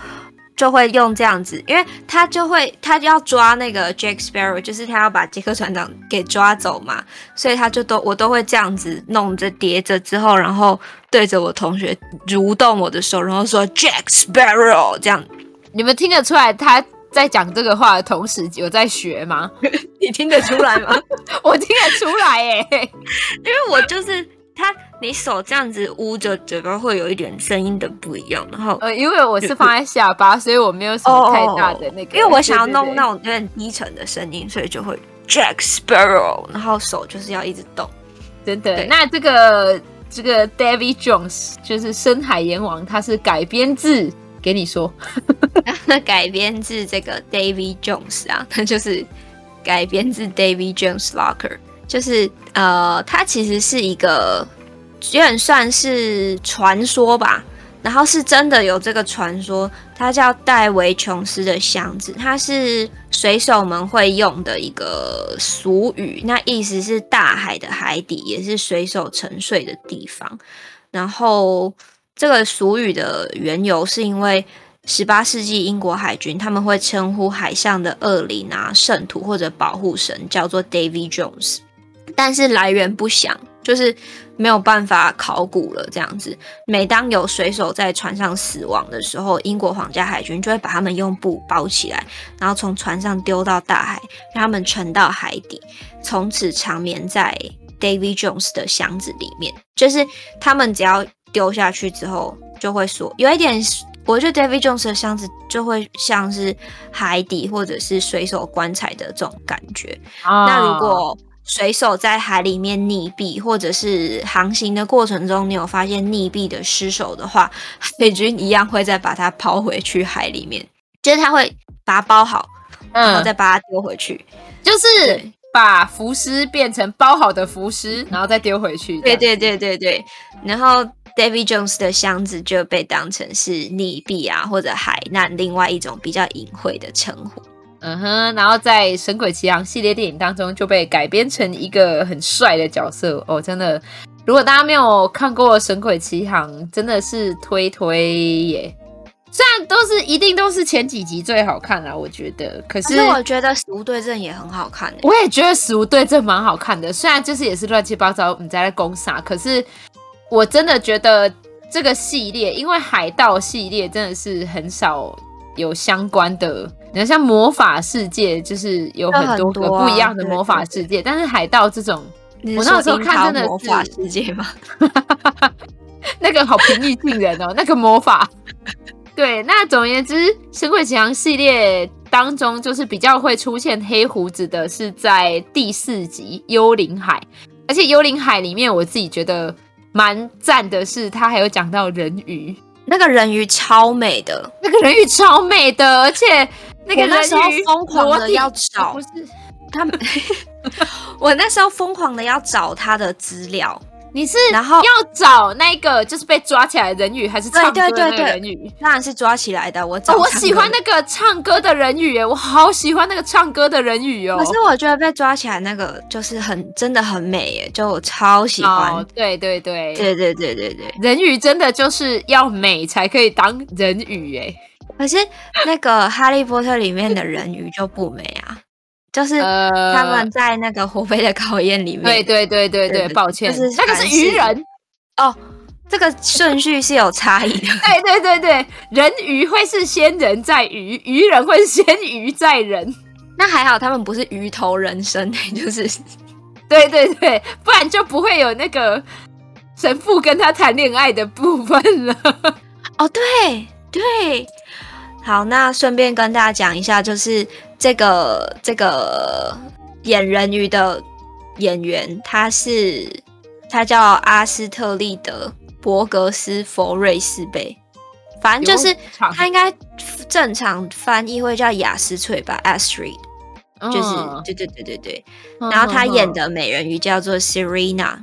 [SPEAKER 1] 就会用这样子，因为他就会他就要抓那个 Jack Sparrow，就是他要把杰克船长给抓走嘛，所以他就都我都会这样子弄着叠着之后，然后对着我同学蠕动我的手，然后说 Jack Sparrow 这样。
[SPEAKER 2] 你们听得出来他在讲这个话的同时有在学吗？
[SPEAKER 1] 你听得出来吗？
[SPEAKER 2] 我听得出来耶，
[SPEAKER 1] 因为我就是。他，你手这样子捂着嘴巴会有一点声音的不一样，然后
[SPEAKER 2] 呃，因为我是放在下巴，所以我没有什么太大的那个，
[SPEAKER 1] 因为我想要弄那种有点低沉的声音，所以就会 Jack Sparrow，然后手就是要一直动，
[SPEAKER 2] 真的。那这个这个 David Jones 就是深海阎王，他是改编自给你说，
[SPEAKER 1] 改编自这个 David Jones 啊，他就是改编自 David Jones Locker。就是呃，它其实是一个有点算是传说吧，然后是真的有这个传说，它叫戴维琼斯的箱子，它是水手们会用的一个俗语，那意思是大海的海底也是水手沉睡的地方。然后这个俗语的缘由是因为十八世纪英国海军他们会称呼海上的恶灵啊、圣徒或者保护神，叫做 David Jones。但是来源不详，就是没有办法考古了。这样子，每当有水手在船上死亡的时候，英国皇家海军就会把他们用布包起来，然后从船上丢到大海，让他们沉到海底，从此长眠在 Davy Jones 的箱子里面。就是他们只要丢下去之后，就会说有一点，我觉得 Davy Jones 的箱子就会像是海底或者是水手棺材的这种感觉。Oh. 那如果水手在海里面溺毙，或者是航行的过程中，你有发现溺毙的尸首的话，海军一样会再把它抛回去海里面，就是他会把它包好，然后再把它丢回去，
[SPEAKER 2] 嗯、就是把浮尸变成包好的浮尸，然后再丢回去。
[SPEAKER 1] 对对对对对，然后 David Jones 的箱子就被当成是溺毙啊或者海难另外一种比较隐晦的称呼。
[SPEAKER 2] 嗯哼，然后在《神鬼奇航》系列电影当中就被改编成一个很帅的角色哦，真的。如果大家没有看过《神鬼奇航》，真的是推推耶。虽然都是一定都是前几集最好看啦，我觉得。可是，
[SPEAKER 1] 我觉得《死无对证》也很好看。
[SPEAKER 2] 我也觉得《死无对证》蛮好看的，虽然就是也是乱七八糟，你在攻杀，可是我真的觉得这个系列，因为海盗系列真的是很少有相关的。你看，像魔法世界，就是有很多个不一样的魔法世界，但是海盗这种，我那时候看真的是
[SPEAKER 1] 魔法世界吗？
[SPEAKER 2] 那个好平易近人哦，那个魔法。对，那总而言之，《神鬼奇航》系列当中，就是比较会出现黑胡子的，是在第四集《幽灵海》，而且《幽灵海》里面，我自己觉得蛮赞的是，他还有讲到人鱼，
[SPEAKER 1] 那个人鱼超美的，
[SPEAKER 2] 那个人鱼超美的，而且。那个
[SPEAKER 1] 那时候疯狂的要找，不是他们，我那时候疯狂的要找他的资料。
[SPEAKER 2] 你是然后要找那个就是被抓起来的人鱼，还是唱歌的人鱼？
[SPEAKER 1] 当然是抓起来的。我找、
[SPEAKER 2] 哦、我喜欢那个唱歌的人鱼，我好喜欢那个唱歌的人鱼哦。
[SPEAKER 1] 可是我觉得被抓起来那个就是很真的很美耶，就我超喜欢。哦、
[SPEAKER 2] 对对对
[SPEAKER 1] 对对对对对，
[SPEAKER 2] 人鱼真的就是要美才可以当人鱼哎。
[SPEAKER 1] 可是那个《哈利波特》里面的人鱼就不美啊，就是他们在那个火杯的考验里面。
[SPEAKER 2] 对对对对对，抱歉，就是那个是鱼人
[SPEAKER 1] 哦，这个顺序是有差异的。
[SPEAKER 2] 对对对对，人鱼会是先人在鱼，鱼人会先鱼在人。
[SPEAKER 1] 那还好，他们不是鱼头人身，就是
[SPEAKER 2] 对对对，不然就不会有那个神父跟他谈恋爱的部分了。
[SPEAKER 1] 哦，对对。好，那顺便跟大家讲一下，就是这个这个演人鱼的演员，他是他叫阿斯特利德·伯格斯·佛瑞斯贝。反正就是他应该正常翻译会叫雅斯翠吧，Astrid，就是对对对对对。然后他演的美人鱼叫做 Serena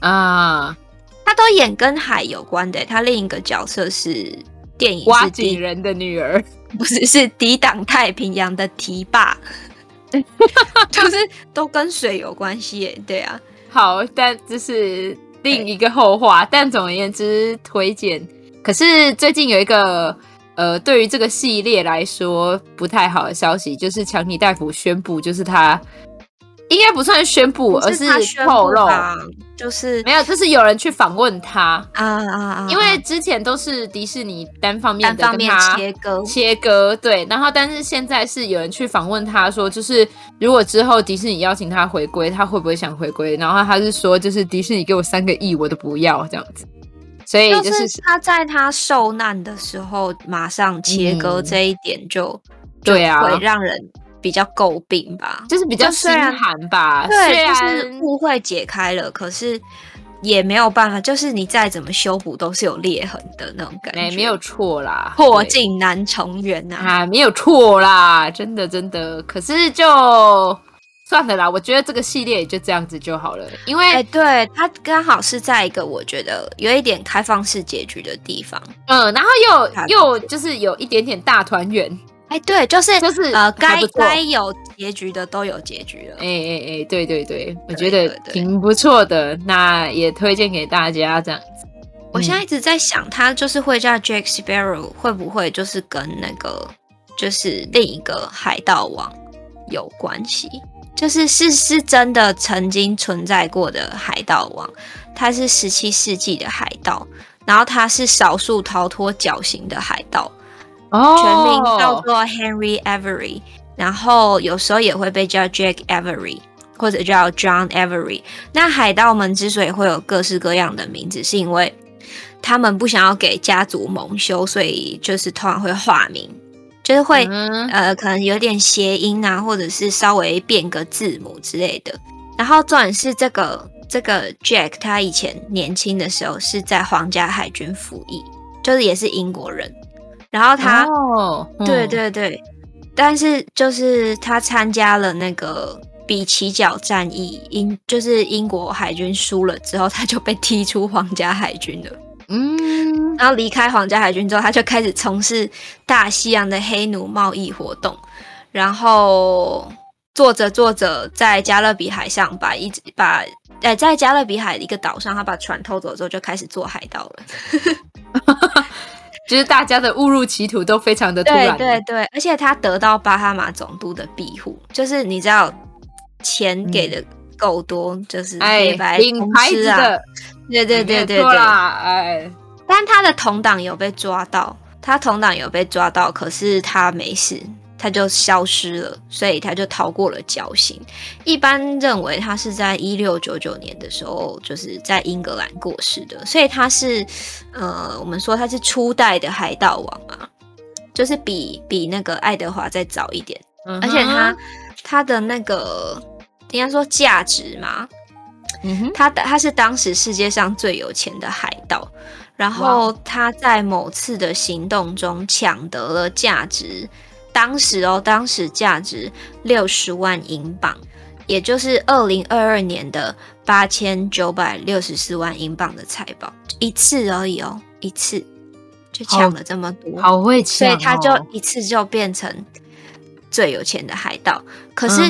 [SPEAKER 1] 啊，他都演跟海有关的。他另一个角色是电影《
[SPEAKER 2] 挖井人的女儿》，
[SPEAKER 1] 不是是抵挡太平洋的堤坝，就是都跟水有关系耶。对啊，
[SPEAKER 2] 好，但这是另一个后话。但总而言之，推荐。可是最近有一个呃，对于这个系列来说不太好的消息，就是强尼戴夫宣布，就是他应该不算宣布，而是透露，
[SPEAKER 1] 就是
[SPEAKER 2] 没有，就是有人去访问他
[SPEAKER 1] 啊啊啊！
[SPEAKER 2] 因为之前都是迪士尼单方面的跟
[SPEAKER 1] 他切割
[SPEAKER 2] 切割，对，然后但是现在是有人去访问他说，就是如果之后迪士尼邀请他回归，他会不会想回归？然后他是说，就是迪士尼给我三个亿，我都不要这样子。所以就是
[SPEAKER 1] 他在他受难的时候马上切割这一点就，就
[SPEAKER 2] 对啊，
[SPEAKER 1] 会让人比较诟病吧，
[SPEAKER 2] 就是比较心寒吧。
[SPEAKER 1] 对，就是误会解开了，可是也没有办法，就是你再怎么修补都是有裂痕的那种感觉，
[SPEAKER 2] 没有错啦，
[SPEAKER 1] 破镜难重圆呐，
[SPEAKER 2] 啊，没有错啦，真的真的，可是就。算了啦，我觉得这个系列也就这样子就好了，因为哎、
[SPEAKER 1] 欸，对，它刚好是在一个我觉得有一点开放式结局的地方，
[SPEAKER 2] 嗯，然后又又就是有一点点大团圆，
[SPEAKER 1] 哎、欸，对，就是
[SPEAKER 2] 就是
[SPEAKER 1] 呃，该该有结局的都有结局了，
[SPEAKER 2] 哎哎哎，对对对，我觉得挺不错的，那也推荐给大家这样子。
[SPEAKER 1] 我现在一直在想，他就是会叫 Jack Sparrow，会不会就是跟那个就是另一个海盗王有关系？就是是是真的曾经存在过的海盗王，他是十七世纪的海盗，然后他是少数逃脱绞刑的海盗，哦，全名叫做 Henry Avery，然后有时候也会被叫 Jack Avery 或者叫 John Avery。那海盗们之所以会有各式各样的名字，是因为他们不想要给家族蒙羞，所以就是通常会化名。就是会、嗯，呃，可能有点谐音啊，或者是稍微变个字母之类的。然后重点是这个这个 Jack，他以前年轻的时候是在皇家海军服役，就是也是英国人。然后他，对对对，但是就是他参加了那个比奇角战役，英就是英国海军输了之后，他就被踢出皇家海军了。嗯，然后离开皇家海军之后，他就开始从事大西洋的黑奴贸易活动，然后做着做着，在加勒比海上把一把，呃，在加勒比海的一个岛上，他把船偷走之后，就开始做海盗了。
[SPEAKER 2] 就是大家的误入歧途都非常的突然，
[SPEAKER 1] 对对对，而且他得到巴哈马总督的庇护，就是你知道钱给的够多，嗯、就是黑白通吃的。对对对对对，
[SPEAKER 2] 哎，
[SPEAKER 1] 但他的同党有被抓到，他同党有被抓到，可是他没事，他就消失了，所以他就逃过了绞刑。一般认为他是在一六九九年的时候，就是在英格兰过世的，所以他是，呃，我们说他是初代的海盗王啊，就是比比那个爱德华再早一点，嗯、而且他他的那个应该说价值嘛。嗯哼，他他是当时世界上最有钱的海盗，然后他在某次的行动中抢得了价值，当时哦，当时价值六十万英镑，也就是二零二二年的八千九百六十四万英镑的财宝，一次而已哦，一次就抢了这么多，
[SPEAKER 2] 好会抢哦，
[SPEAKER 1] 所以他就一次就变成。最有钱的海盗，可是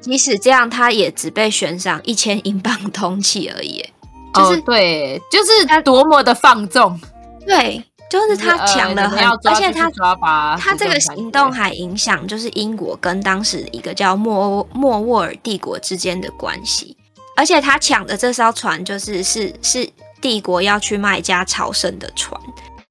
[SPEAKER 1] 即使这样，他也只被悬赏一千英镑通缉而已。就是、
[SPEAKER 2] 哦、对，就是他多么的放纵，
[SPEAKER 1] 对，就是他抢了很，呃、而且他
[SPEAKER 2] 他，
[SPEAKER 1] 这个行动还影响就是英国跟当时一个叫莫莫沃尔帝国之间的关系。而且他抢的这艘船就是是是帝国要去卖家朝圣的船，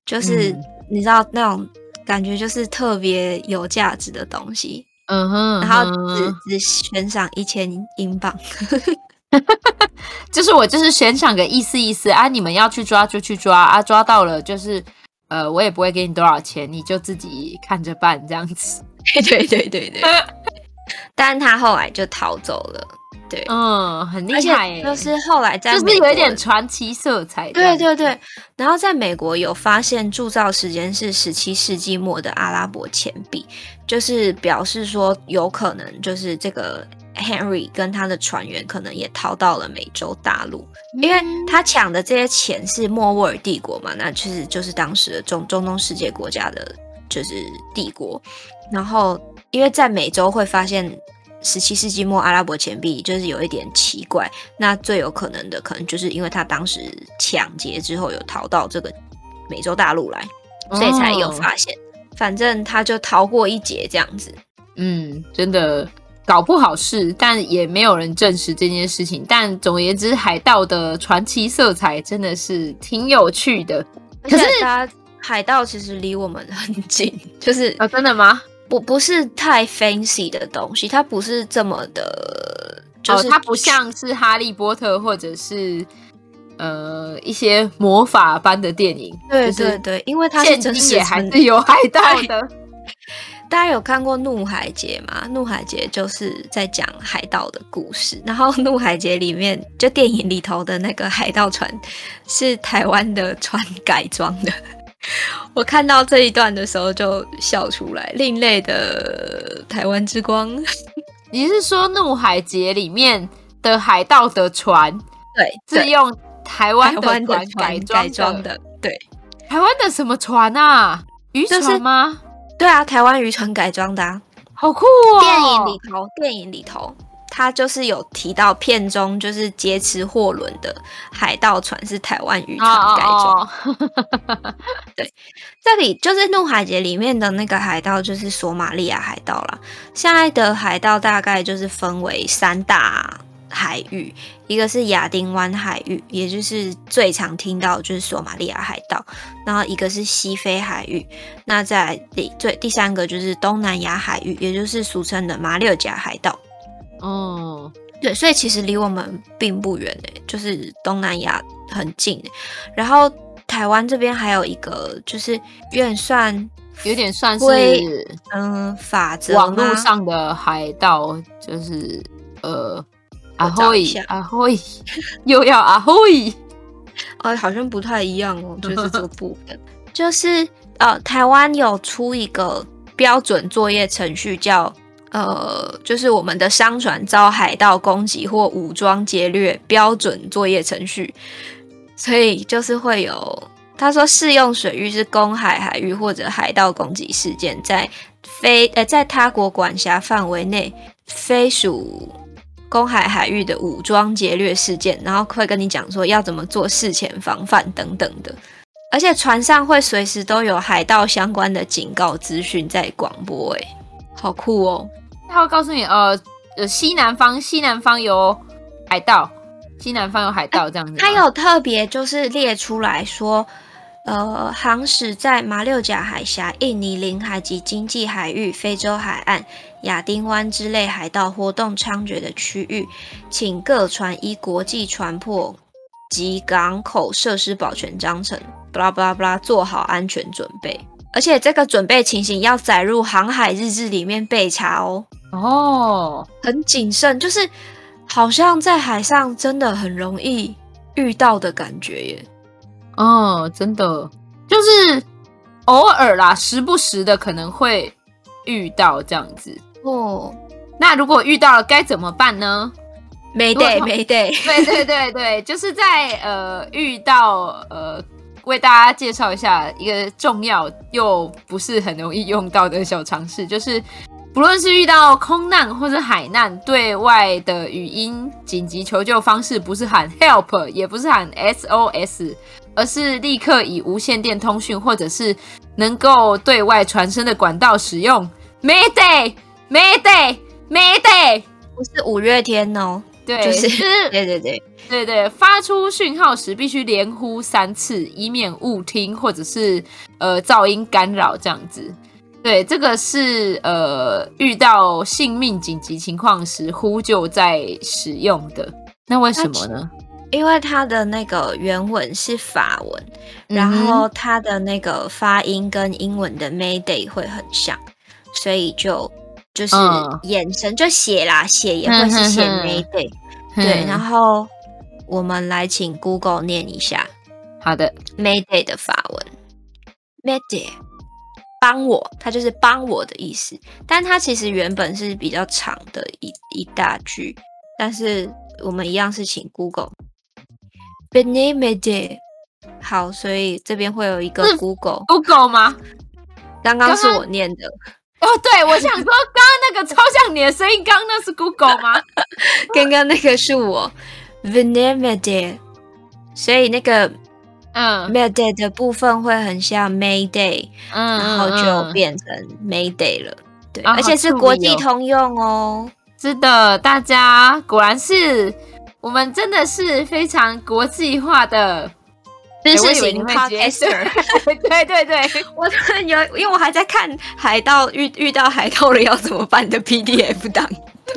[SPEAKER 1] 就是、嗯、你知道那种。感觉就是特别有价值的东西，嗯哼，然后只只悬赏一千英镑，
[SPEAKER 2] 就是我就是悬赏个意思意思啊，你们要去抓就去抓啊，抓到了就是呃，我也不会给你多少钱，你就自己看着办这样子。
[SPEAKER 1] 对对对对对，但他后来就逃走了，对，
[SPEAKER 2] 嗯，很厉害耶，
[SPEAKER 1] 就是后来在
[SPEAKER 2] 就是有一点传奇色彩。
[SPEAKER 1] 对对对，然后在美国有发现铸造时间是十七世纪末的阿拉伯钱币，就是表示说有可能就是这个 Henry 跟他的船员可能也逃到了美洲大陆，因为他抢的这些钱是莫卧儿帝国嘛，那其实就是当时的中中东世界国家的，就是帝国，然后因为在美洲会发现。十七世纪末，阿拉伯钱币就是有一点奇怪。那最有可能的，可能就是因为他当时抢劫之后有逃到这个美洲大陆来，所以才有发现。哦、反正他就逃过一劫，这样子。
[SPEAKER 2] 嗯，真的搞不好是，但也没有人证实这件事情。但总而言之，海盗的传奇色彩真的是挺有趣的。
[SPEAKER 1] 可是，海盗其实离我们很近，就是
[SPEAKER 2] 啊、哦，真的吗？
[SPEAKER 1] 不不是太 fancy 的东西，它不是这么的，就是、
[SPEAKER 2] 哦、它不像是哈利波特或者是呃一些魔法般的电影。
[SPEAKER 1] 对对对，因为它是
[SPEAKER 2] 也还是有海盗的。
[SPEAKER 1] 大家有看过《怒海劫》吗？《怒海劫》就是在讲海盗的故事，然后《怒海劫》里面就电影里头的那个海盗船是台湾的船改装的。我看到这一段的时候就笑出来，另类的台湾之光。
[SPEAKER 2] 你是说《怒海劫》里面的海盗的船？
[SPEAKER 1] 对，
[SPEAKER 2] 是用台湾的船改装的。
[SPEAKER 1] 对，
[SPEAKER 2] 台湾的什么船啊？渔船吗？
[SPEAKER 1] 就是、对啊，台湾渔船改装的、啊，
[SPEAKER 2] 好酷哦！
[SPEAKER 1] 电影里头，电影里头。他就是有提到片中就是劫持货轮的海盗船是台湾渔船改装。Oh, oh, oh. 对，这里就是《怒海劫》里面的那个海盗就是索马利亚海盗啦。现在的海盗大概就是分为三大海域，一个是亚丁湾海域，也就是最常听到就是索马利亚海盗，然后一个是西非海域，那在第最第三个就是东南亚海域，也就是俗称的马六甲海盗。
[SPEAKER 2] 哦，
[SPEAKER 1] 对，所以其实离我们并不远诶，就是东南亚很近。然后台湾这边还有一个，就是有点算，
[SPEAKER 2] 有点算是
[SPEAKER 1] 嗯法则，
[SPEAKER 2] 网络上的海盗，就是呃，阿辉阿辉又要阿辉，
[SPEAKER 1] 哦，好像不太一样哦，就是这个部分，就是呃，台湾有出一个标准作业程序叫。呃，就是我们的商船遭海盗攻击或武装劫掠标准作业程序，所以就是会有他说适用水域是公海海域或者海盗攻击事件，在非呃在他国管辖范围内非属公海海域的武装劫掠事件，然后会跟你讲说要怎么做事前防范等等的，而且船上会随时都有海盗相关的警告资讯在广播，哎，好酷哦！
[SPEAKER 2] 他会告诉你，呃，呃，西南方，西南方有海盗，西南方有海盗这样子。他
[SPEAKER 1] 有特别就是列出来说，呃，航驶在马六甲海峡、印尼领海及经济海域、非洲海岸、亚丁湾之类海盗活动猖獗的区域，请各船依国际船舶及港口设施保全章程，巴拉巴拉巴拉，做好安全准备。而且这个准备情形要载入航海日志里面备查哦。
[SPEAKER 2] 哦，
[SPEAKER 1] 很谨慎，就是好像在海上真的很容易遇到的感觉耶。
[SPEAKER 2] 哦，真的，就是偶尔啦，时不时的可能会遇到这样子。
[SPEAKER 1] 哦，
[SPEAKER 2] 那如果遇到了该怎么办呢？
[SPEAKER 1] 没得，没得。
[SPEAKER 2] 对对对对，就是在呃遇到呃，为大家介绍一下一个重要又不是很容易用到的小常识，就是。不论是遇到空难或者海难，对外的语音紧急求救方式不是喊 help，也不是喊 SOS，而是立刻以无线电通讯或者是能够对外传声的管道使用。Mayday，Mayday，Mayday，
[SPEAKER 1] 不是五月天哦，
[SPEAKER 2] 对，
[SPEAKER 1] 就是
[SPEAKER 2] 对对对对对，发出讯号时必须连呼三次，以免误听或者是呃噪音干扰这样子。对，这个是呃，遇到性命紧急情况时呼救在使用的。那为什么呢？
[SPEAKER 1] 因为它的那个原文是法文，嗯、然后它的那个发音跟英文的 Mayday 会很像，所以就就是眼神、嗯、就写啦，写也会是写 Mayday。对，然后我们来请 Google 念一下。
[SPEAKER 2] 好的
[SPEAKER 1] ，Mayday 的法文，Mayday，帮我，它就是帮我的意思。但它其实原本是比较长的一一大句，但是我们一样是请 Google。Venez m'aider。好，所以这边会有一个 Google。
[SPEAKER 2] Google 吗？
[SPEAKER 1] 刚刚是我念的。
[SPEAKER 2] 哦，对，我想说，刚刚那个超像你的声音，刚刚那是 Google 吗？
[SPEAKER 1] 刚刚那个是我。Venez m'aider。所以那个嗯，m'aider 的部分会很像 Mayday，嗯，然后就变成 Mayday 了。嗯、对，而且是国际通用哦。
[SPEAKER 2] 是的，大家果然是我们真的是非常国际化的。
[SPEAKER 1] 知识型 podcaster，
[SPEAKER 2] 对对对，
[SPEAKER 1] 我 有，因为我还在看海盗遇遇到海盗了要怎么办的 PDF 档。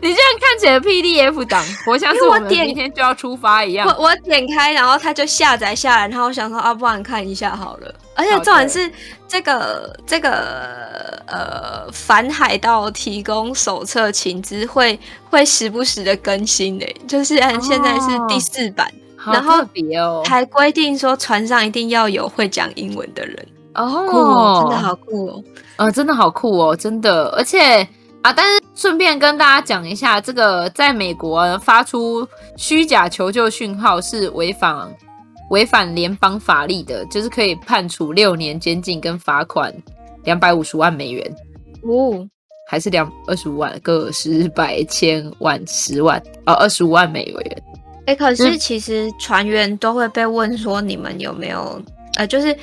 [SPEAKER 2] 你这样看起来 PDF 档，我像是我们明天就要出发一样。
[SPEAKER 1] 我我点开，然后它就下载下来，然后我想说啊，不然看一下好了。而且重点是这个这个呃反海盗提供手册情资会会时不时的更新的，就是按现在是第四版。哦然后还规定说，船上一定要有会讲英文的人。
[SPEAKER 2] 哦，
[SPEAKER 1] 酷哦，真的好酷哦，
[SPEAKER 2] 呃，真的好酷哦，真的，而且啊，但是顺便跟大家讲一下，这个在美国发出虚假求救讯号是违反违反联邦法律的，就是可以判处六年监禁跟罚款两百五十万美元。
[SPEAKER 1] 哦，
[SPEAKER 2] 还是两二十五万个十百千万十万哦，二十五万美元。
[SPEAKER 1] 哎、欸，可是其实船员都会被问说，你们有没有、嗯、呃，就是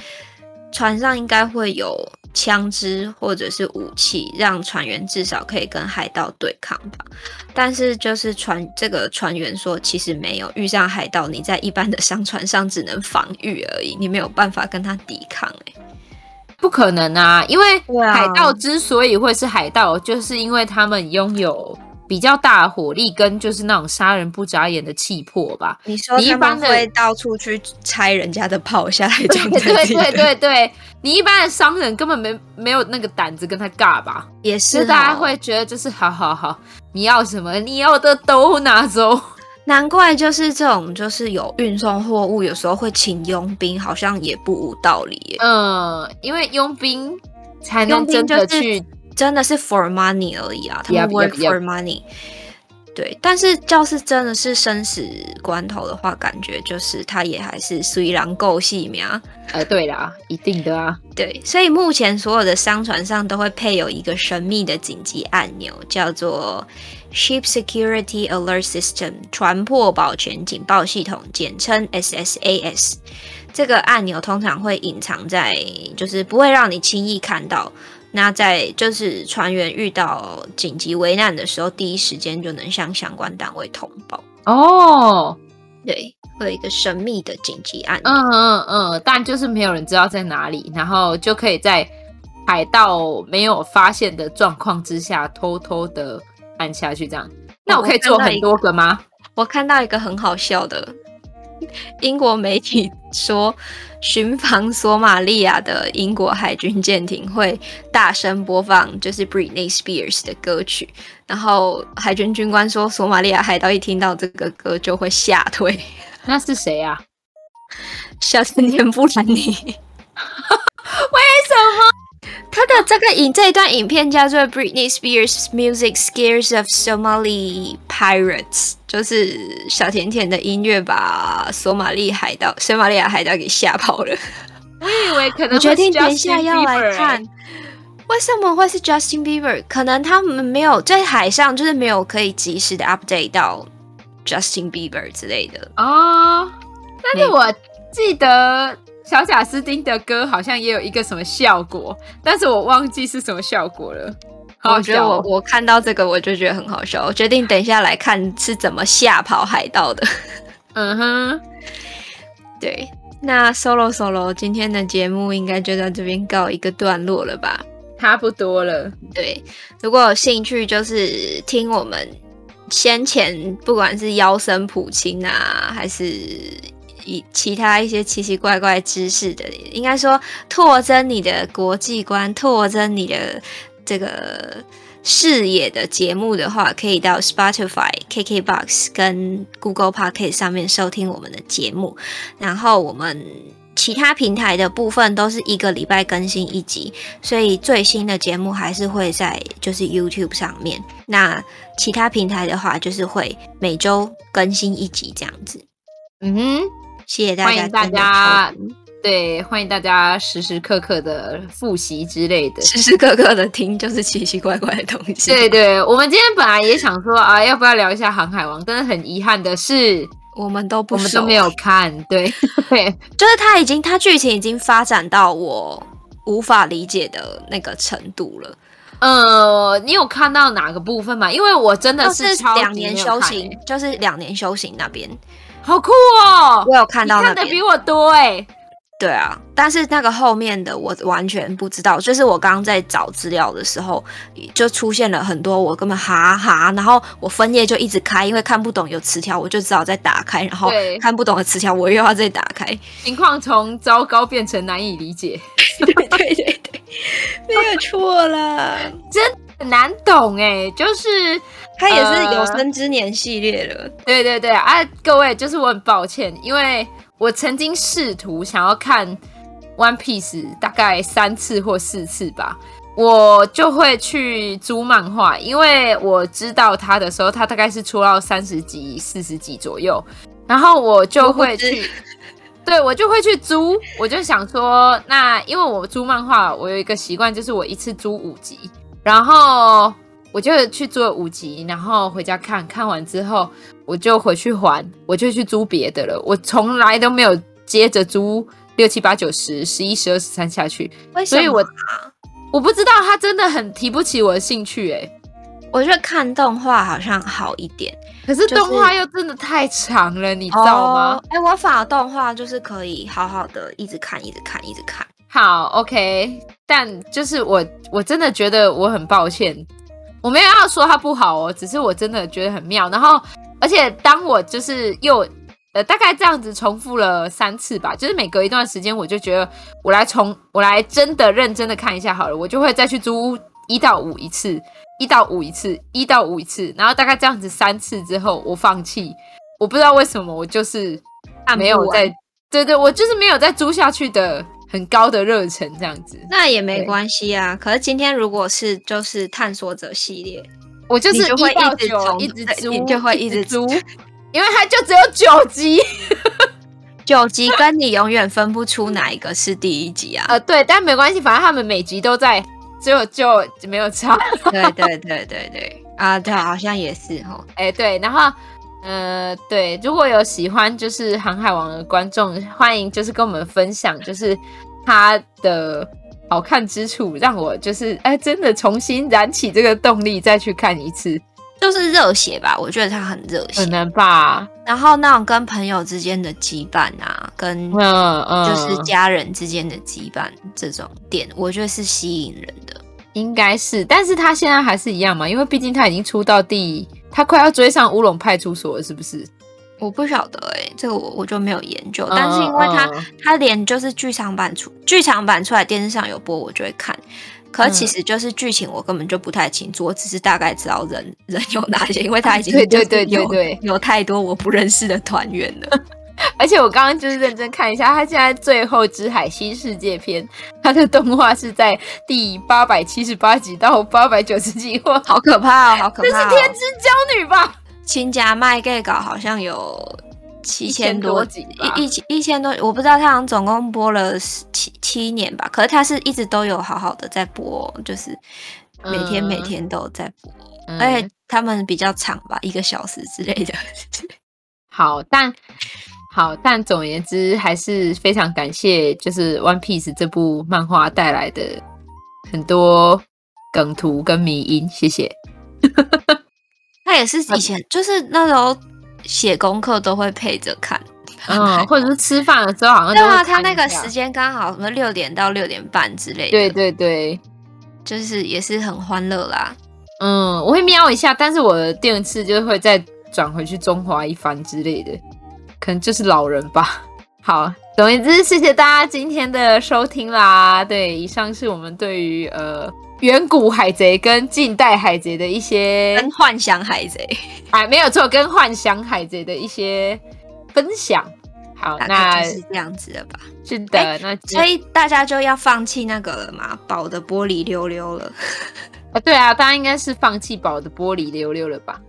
[SPEAKER 1] 船上应该会有枪支或者是武器，让船员至少可以跟海盗对抗吧。但是就是船这个船员说，其实没有遇上海盗，你在一般的商船上只能防御而已，你没有办法跟他抵抗、欸。哎，
[SPEAKER 2] 不可能啊，因为海盗之所以会是海盗，就是因为他们拥有。比较大的火力跟就是那种杀人不眨眼的气魄吧。
[SPEAKER 1] 你说你一般会到处去拆人家的炮下来这样子？
[SPEAKER 2] 对对对对，你一般的商人根本没没有那个胆子跟他尬吧？
[SPEAKER 1] 也是，
[SPEAKER 2] 大家会觉得就是好好好，你要什么你要的都拿走。
[SPEAKER 1] 难怪就是这种就是有运送货物，有时候会请佣兵，好像也不无道理耶。
[SPEAKER 2] 嗯，因为佣兵才能真的去。
[SPEAKER 1] 真的是 for money 而已啊，他们 work for money。对，但是要是真的是生死关头的话，感觉就是他也还是虽然够细苗。
[SPEAKER 2] 呃，对啦，一定的啊。
[SPEAKER 1] 对，所以目前所有的商船上都会配有一个神秘的紧急按钮，叫做 Ship Security Alert System（ 船舶保全警报系统，简称 SSAS）。这个按钮通常会隐藏在，就是不会让你轻易看到。那在就是船员遇到紧急危难的时候，第一时间就能向相关单位通报
[SPEAKER 2] 哦。
[SPEAKER 1] 对，会有一个神秘的紧急按钮。
[SPEAKER 2] 嗯嗯嗯，但就是没有人知道在哪里，然后就可以在海盗没有发现的状况之下，偷偷的按下去。这样，那我可以做很多个吗？
[SPEAKER 1] 我看到一个很好笑的。英国媒体说，巡防索马利亚的英国海军舰艇会大声播放就是 Britney Spears 的歌曲，然后海军军官说，索马利亚海盗一听到这个歌就会吓退。
[SPEAKER 2] 那是谁啊？
[SPEAKER 1] 小甜甜布兰妮。
[SPEAKER 2] 为什么？
[SPEAKER 1] 他的这个影这一段影片叫做 Britney Spears Music Scares of Somali Pirates，就是小甜甜的音乐把索马利海盗、索马利亚海盗给吓跑了。
[SPEAKER 2] 我以为可能
[SPEAKER 1] 我决定等一下要来看，为什么会是 Justin Bieber？可能他们没有在海上，就是没有可以及时的 update 到 Justin Bieber 之类的
[SPEAKER 2] 哦。但是我记得。小贾斯汀的歌好像也有一个什么效果，但是我忘记是什么效果了。我觉得我
[SPEAKER 1] 我看到这个我就觉得很好笑，我决定等一下来看是怎么吓跑海盗的。
[SPEAKER 2] 嗯哼，
[SPEAKER 1] 对，那 Solo Solo 今天的节目应该就到这边告一个段落了吧？
[SPEAKER 2] 差不多了。
[SPEAKER 1] 对，如果有兴趣，就是听我们先前不管是妖神普青啊，还是。以其他一些奇奇怪怪知识的，应该说拓增你的国际观，拓增你的这个视野的节目的话，可以到 Spotify、KKBox 跟 Google Podcast 上面收听我们的节目。然后我们其他平台的部分都是一个礼拜更新一集，所以最新的节目还是会在就是 YouTube 上面。那其他平台的话，就是会每周更新一集这样子。
[SPEAKER 2] 嗯哼，
[SPEAKER 1] 谢谢大家，
[SPEAKER 2] 欢迎大家。对，欢迎大家时时刻刻的复习之类的，
[SPEAKER 1] 时时刻刻的听就是奇奇怪怪的东西。
[SPEAKER 2] 对对，我们今天本来也想说啊，要不要聊一下《航海王》？但是很遗憾的是，
[SPEAKER 1] 我们都不，
[SPEAKER 2] 我们都没有看。对 对，
[SPEAKER 1] 就是他已经，他剧情已经发展到我无法理解的那个程度了。
[SPEAKER 2] 呃，你有看到哪个部分吗？因为我真的是
[SPEAKER 1] 两年修行，就是两年修行那边，
[SPEAKER 2] 好酷哦！
[SPEAKER 1] 我有看到那，
[SPEAKER 2] 看的比我多哎。
[SPEAKER 1] 对啊，但是那个后面的我完全不知道。就是我刚刚在找资料的时候，就出现了很多我根本哈哈，然后我分页就一直开，因为看不懂有词条，我就只好再打开，然后看不懂的词条我又要再打开。
[SPEAKER 2] 情况从糟糕变成难以理解。
[SPEAKER 1] 对对对对，没有错啦，
[SPEAKER 2] 真很难懂哎，就是
[SPEAKER 1] 它也是有生之年系列了。
[SPEAKER 2] 呃、对对对啊，各位，就是我很抱歉，因为。我曾经试图想要看《One Piece》大概三次或四次吧，我就会去租漫画，因为我知道它的时候，它大概是出到三十集、四十集左右，然后我就会去，对，我就会去租。我就想说，那因为我租漫画，我有一个习惯，就是我一次租五集，然后我就去租了五集，然后回家看看完之后。我就回去还，我就去租别的了。我从来都没有接着租六七八九十十一十二十三下去，所以我我不知道他真的很提不起我的兴趣哎。
[SPEAKER 1] 我觉得看动画好像好一点，
[SPEAKER 2] 可是动画又真的太长了，就是、你知道吗？
[SPEAKER 1] 哎、哦欸，我反而动画就是可以好好的一直看，一直看，一直看。
[SPEAKER 2] 好，OK，但就是我我真的觉得我很抱歉，我没有要说它不好哦，只是我真的觉得很妙，然后。而且当我就是又呃大概这样子重复了三次吧，就是每隔一段时间，我就觉得我来重我来真的认真的看一下好了，我就会再去租一到五一次，一到五一次，一到五一次，然后大概这样子三次之后，我放弃，我不知道为什么，我就是没有再对对，我就是没有再租下去的很高的热忱这样子。
[SPEAKER 1] 那也没关系啊，可是今天如果是就是探索者系列。
[SPEAKER 2] 我就是一到九一直租，就会一直租，因为它就只有九集，
[SPEAKER 1] 九集跟你永远分不出哪一个是第一集啊。
[SPEAKER 2] 呃，对，但没关系，反正他们每集都在，只有就没有差。
[SPEAKER 1] 对对对对对，啊，对，好像也是哦。
[SPEAKER 2] 哎，对，然后，呃，对，如果有喜欢就是《航海王》的观众，欢迎就是跟我们分享，就是他的。好看之处让我就是哎，真的重新燃起这个动力，再去看一次，
[SPEAKER 1] 就是热血吧。我觉得他很热血，
[SPEAKER 2] 可能吧。
[SPEAKER 1] 然后那种跟朋友之间的羁绊啊，跟就是家人之间的羁绊这种点，我觉得是吸引人的，
[SPEAKER 2] 应该是。但是他现在还是一样嘛，因为毕竟他已经出到第，他快要追上乌龙派出所了，是不是？
[SPEAKER 1] 我不晓得哎、欸，这个我我就没有研究。但是因为他、uh, uh, 他连就是剧场版出剧场版出来电视上有播，我就会看。可其实就是剧情我根本就不太清楚，我只是大概知道人 人有哪些，因为他已经对对对对对有太多我不认识的团员了。
[SPEAKER 2] 而且我刚刚就是认真看一下，他现在最后之海新世界篇，他的动画是在第八百七十八集到八百九十集，哇，
[SPEAKER 1] 好可怕哦，好可怕、哦！
[SPEAKER 2] 这是天之骄女吧？
[SPEAKER 1] 亲家卖 gay 稿好像有七千多集，一一一千多，我不知道他好像总共播了七七年吧。可是他是一直都有好好的在播，就是每天每天都在播，嗯、而且他们比较长吧，一个小时之类的。
[SPEAKER 2] 好，但好，但总而言之，还是非常感谢，就是《One Piece》这部漫画带来的很多梗图跟迷音，谢谢。
[SPEAKER 1] 他也是以前就是那时候写功课都会配着看，
[SPEAKER 2] 嗯，或者是吃饭的时候好像对
[SPEAKER 1] 啊，他那个时间刚好什么六点到六点半之类的，
[SPEAKER 2] 对对对，
[SPEAKER 1] 就是也是很欢乐啦。
[SPEAKER 2] 嗯，我会瞄一下，但是我的电视就会再转回去中华一番之类的，可能就是老人吧。好，总而言之，谢谢大家今天的收听啦。对，以上是我们对于呃。远古海贼跟近代海贼的一些
[SPEAKER 1] 跟幻想海贼，
[SPEAKER 2] 哎，没有错，跟幻想海贼的一些分享。好，那
[SPEAKER 1] 就是这样子的吧。
[SPEAKER 2] 是的，欸、那
[SPEAKER 1] 所以大家就要放弃那个了嘛，宝的玻璃溜溜了。
[SPEAKER 2] 啊，对啊，大家应该是放弃宝的玻璃溜溜了吧？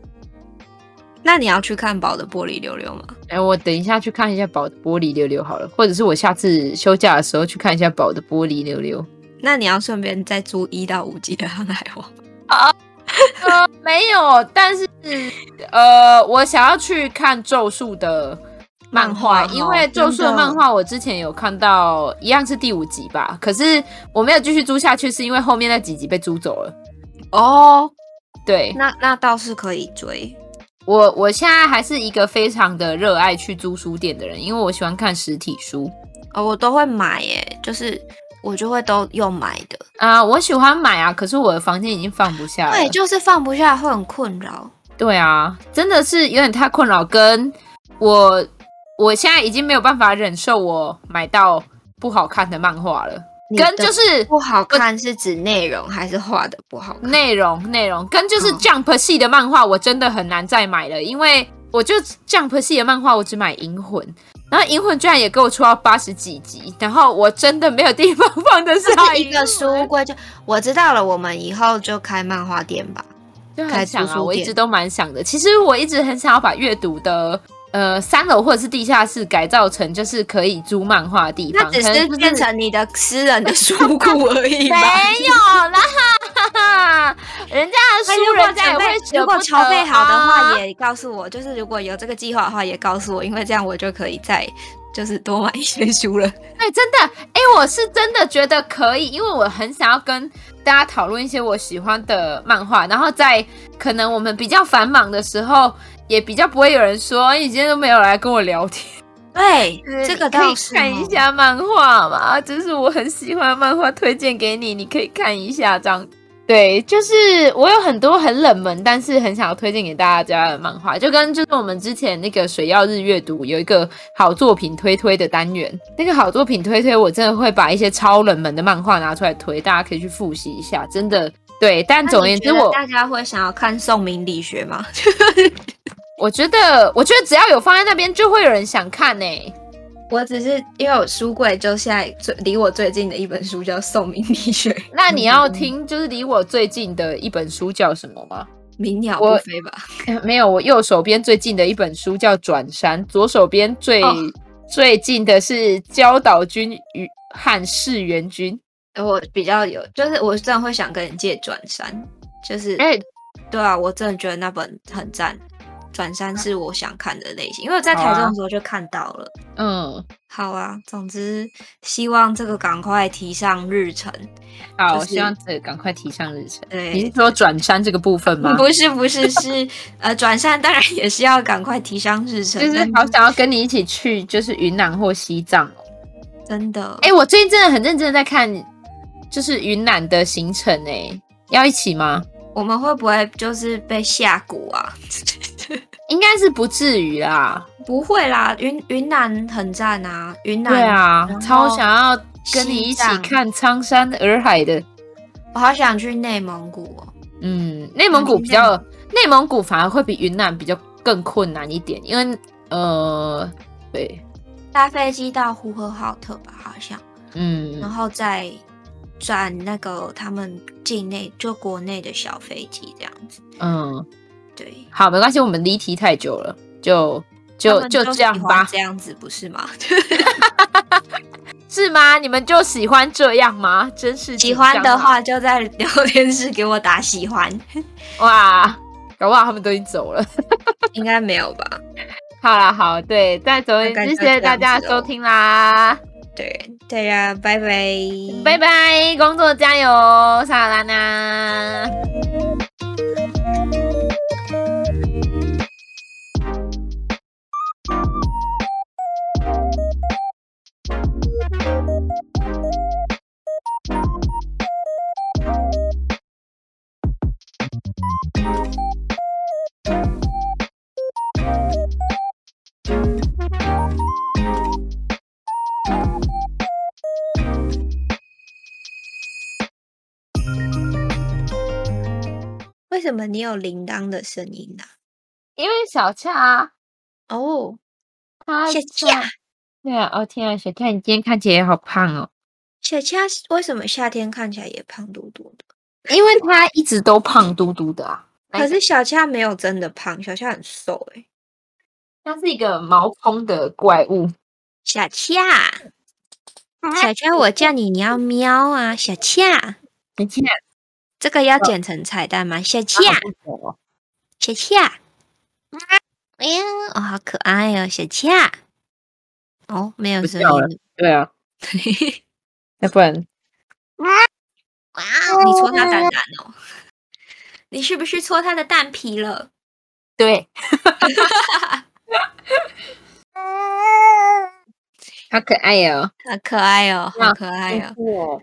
[SPEAKER 1] 那你要去看宝的玻璃溜溜吗？
[SPEAKER 2] 哎、欸，我等一下去看一下宝的玻璃溜溜好了，或者是我下次休假的时候去看一下宝的玻璃溜溜。
[SPEAKER 1] 那你要顺便再租一到五集的《航海王》
[SPEAKER 2] 啊？呃，没有，但是呃，我想要去看咒术的漫画，因为咒术的漫画我之前有看到，一样是第五集吧，可是我没有继续租下去，是因为后面那几集被租走了。
[SPEAKER 1] 哦，
[SPEAKER 2] 对，
[SPEAKER 1] 那那倒是可以追。
[SPEAKER 2] 我我现在还是一个非常的热爱去租书店的人，因为我喜欢看实体书。
[SPEAKER 1] 哦，我都会买耶，就是我就会都用买的
[SPEAKER 2] 啊。我喜欢买啊，可是我的房间已经放不下了。
[SPEAKER 1] 对，就是放不下，会很困扰。
[SPEAKER 2] 对啊，真的是有点太困扰。跟我我现在已经没有办法忍受我买到不好看的漫画了。跟就是
[SPEAKER 1] 不好看是指内容还是画的不好看？
[SPEAKER 2] 内容内容跟就是 Jump 系的漫画，我真的很难再买了，因为我就 Jump 系的漫画，我只买银魂，然后银魂居然也给我出到八十几集，然后我真的没有地方放得下
[SPEAKER 1] 一个书柜。就我知道了，我们以后就开漫画店吧，
[SPEAKER 2] 就很想啊，我一直都蛮想的。其实我一直很想要把阅读的。呃，三楼或者是地下室改造成就是可以租漫画的地方，
[SPEAKER 1] 那只是变成你的私人的书库而已。
[SPEAKER 2] 没有啦，人家的书人家也会。
[SPEAKER 1] 如果筹备好的话，也告诉我，就是如果有这个计划的话，也告诉我，因为这样我就可以再就是多买一些书了。
[SPEAKER 2] 哎，真的，哎，我是真的觉得可以，因为我很想要跟大家讨论一些我喜欢的漫画，然后在可能我们比较繁忙的时候。也比较不会有人说，你今天都没有来跟我聊天。
[SPEAKER 1] 对，这个
[SPEAKER 2] 可以看一下漫画嘛，这是我很喜欢的漫画，推荐给你，你可以看一下。这样，对，就是我有很多很冷门，但是很想要推荐给大家的漫画，就跟就是我们之前那个水曜日阅读有一个好作品推推的单元，那个好作品推推，我真的会把一些超冷门的漫画拿出来推，大家可以去复习一下，真的。对，但总而言之，我
[SPEAKER 1] 大家会想要看宋明理学吗？
[SPEAKER 2] 我觉得，我觉得只要有放在那边，就会有人想看呢、欸。
[SPEAKER 1] 我只是因为我书柜就现在最离我最近的一本书叫《宋明理学》。
[SPEAKER 2] 那你要听，就是离我最近的一本书叫什么吗？
[SPEAKER 1] 鸣鸟不飞吧？
[SPEAKER 2] 没有，我右手边最近的一本书叫《转山》，左手边最、哦、最近的是《焦岛君与汉世元君》。
[SPEAKER 1] 我比较有，就是我真的会想跟你借《转山》，就是哎，欸、对啊，我真的觉得那本很赞。转山是我想看的类型，因为我在台中的时候就看到了。啊嗯，好啊。总之，希望这个赶快提上日程。
[SPEAKER 2] 好，就是、希望这个赶快提上日程。对，你是说转山这个部分吗？
[SPEAKER 1] 不是，不是，是呃，转山当然也是要赶快提上日程。
[SPEAKER 2] 就是好想要跟你一起去，就是云南或西藏。
[SPEAKER 1] 真的？
[SPEAKER 2] 哎、欸，我最近真的很认真的在看，就是云南的行程。哎，要一起吗？
[SPEAKER 1] 我们会不会就是被下蛊啊？
[SPEAKER 2] 应该是不至于啦，
[SPEAKER 1] 不会啦。云云南很赞啊，云南
[SPEAKER 2] 对啊，超想要跟你一起看苍山洱海的。
[SPEAKER 1] 我好想去内蒙古哦。
[SPEAKER 2] 嗯，内蒙古比较，内蒙古反而会比云南比较更困难一点，因为呃，对，
[SPEAKER 1] 搭飞机到呼和浩特吧，好像，
[SPEAKER 2] 嗯，
[SPEAKER 1] 然后再转那个他们境内就国内的小飞机这样子，
[SPEAKER 2] 嗯。
[SPEAKER 1] 对，
[SPEAKER 2] 好，没关系，我们离题太久了，就就就这样吧，
[SPEAKER 1] 这样子不是吗？
[SPEAKER 2] 是吗？你们就喜欢这样吗？真是
[SPEAKER 1] 喜欢的话，就在聊天室给我打喜欢。
[SPEAKER 2] 哇，搞不好他们都已经走了，
[SPEAKER 1] 应该没有吧？
[SPEAKER 2] 好啦，好，对，再走谢谢大家的收听啦。
[SPEAKER 1] 对对呀，拜拜，
[SPEAKER 2] 拜拜，工作加油，萨拉娜。
[SPEAKER 1] 为什么你有铃铛的声音呢？
[SPEAKER 2] 因为小恰
[SPEAKER 1] 哦，
[SPEAKER 2] 他
[SPEAKER 1] 恰。
[SPEAKER 2] 对啊，哦天啊，小恰，你今天看起来也好胖哦。
[SPEAKER 1] 小恰为什么夏天看起来也胖嘟嘟的？
[SPEAKER 2] 因为他一直都胖嘟嘟的啊。
[SPEAKER 1] 可是小恰没有真的胖，小恰很瘦哎、欸。
[SPEAKER 2] 它是一个毛蓬的怪物。
[SPEAKER 1] 小恰，小恰，我叫你，你要喵啊！小恰，
[SPEAKER 2] 小恰，
[SPEAKER 1] 这个要剪成彩蛋吗？小恰，小恰，哎呀，哦，好可爱哦，小恰。哦，没有声音。
[SPEAKER 2] 对啊。要不然，
[SPEAKER 1] 哇，你戳他蛋蛋哦？你是不是戳他的蛋皮了？
[SPEAKER 2] 对。好可爱哟、哦！
[SPEAKER 1] 好可爱哟、哦！好可爱哟、哦！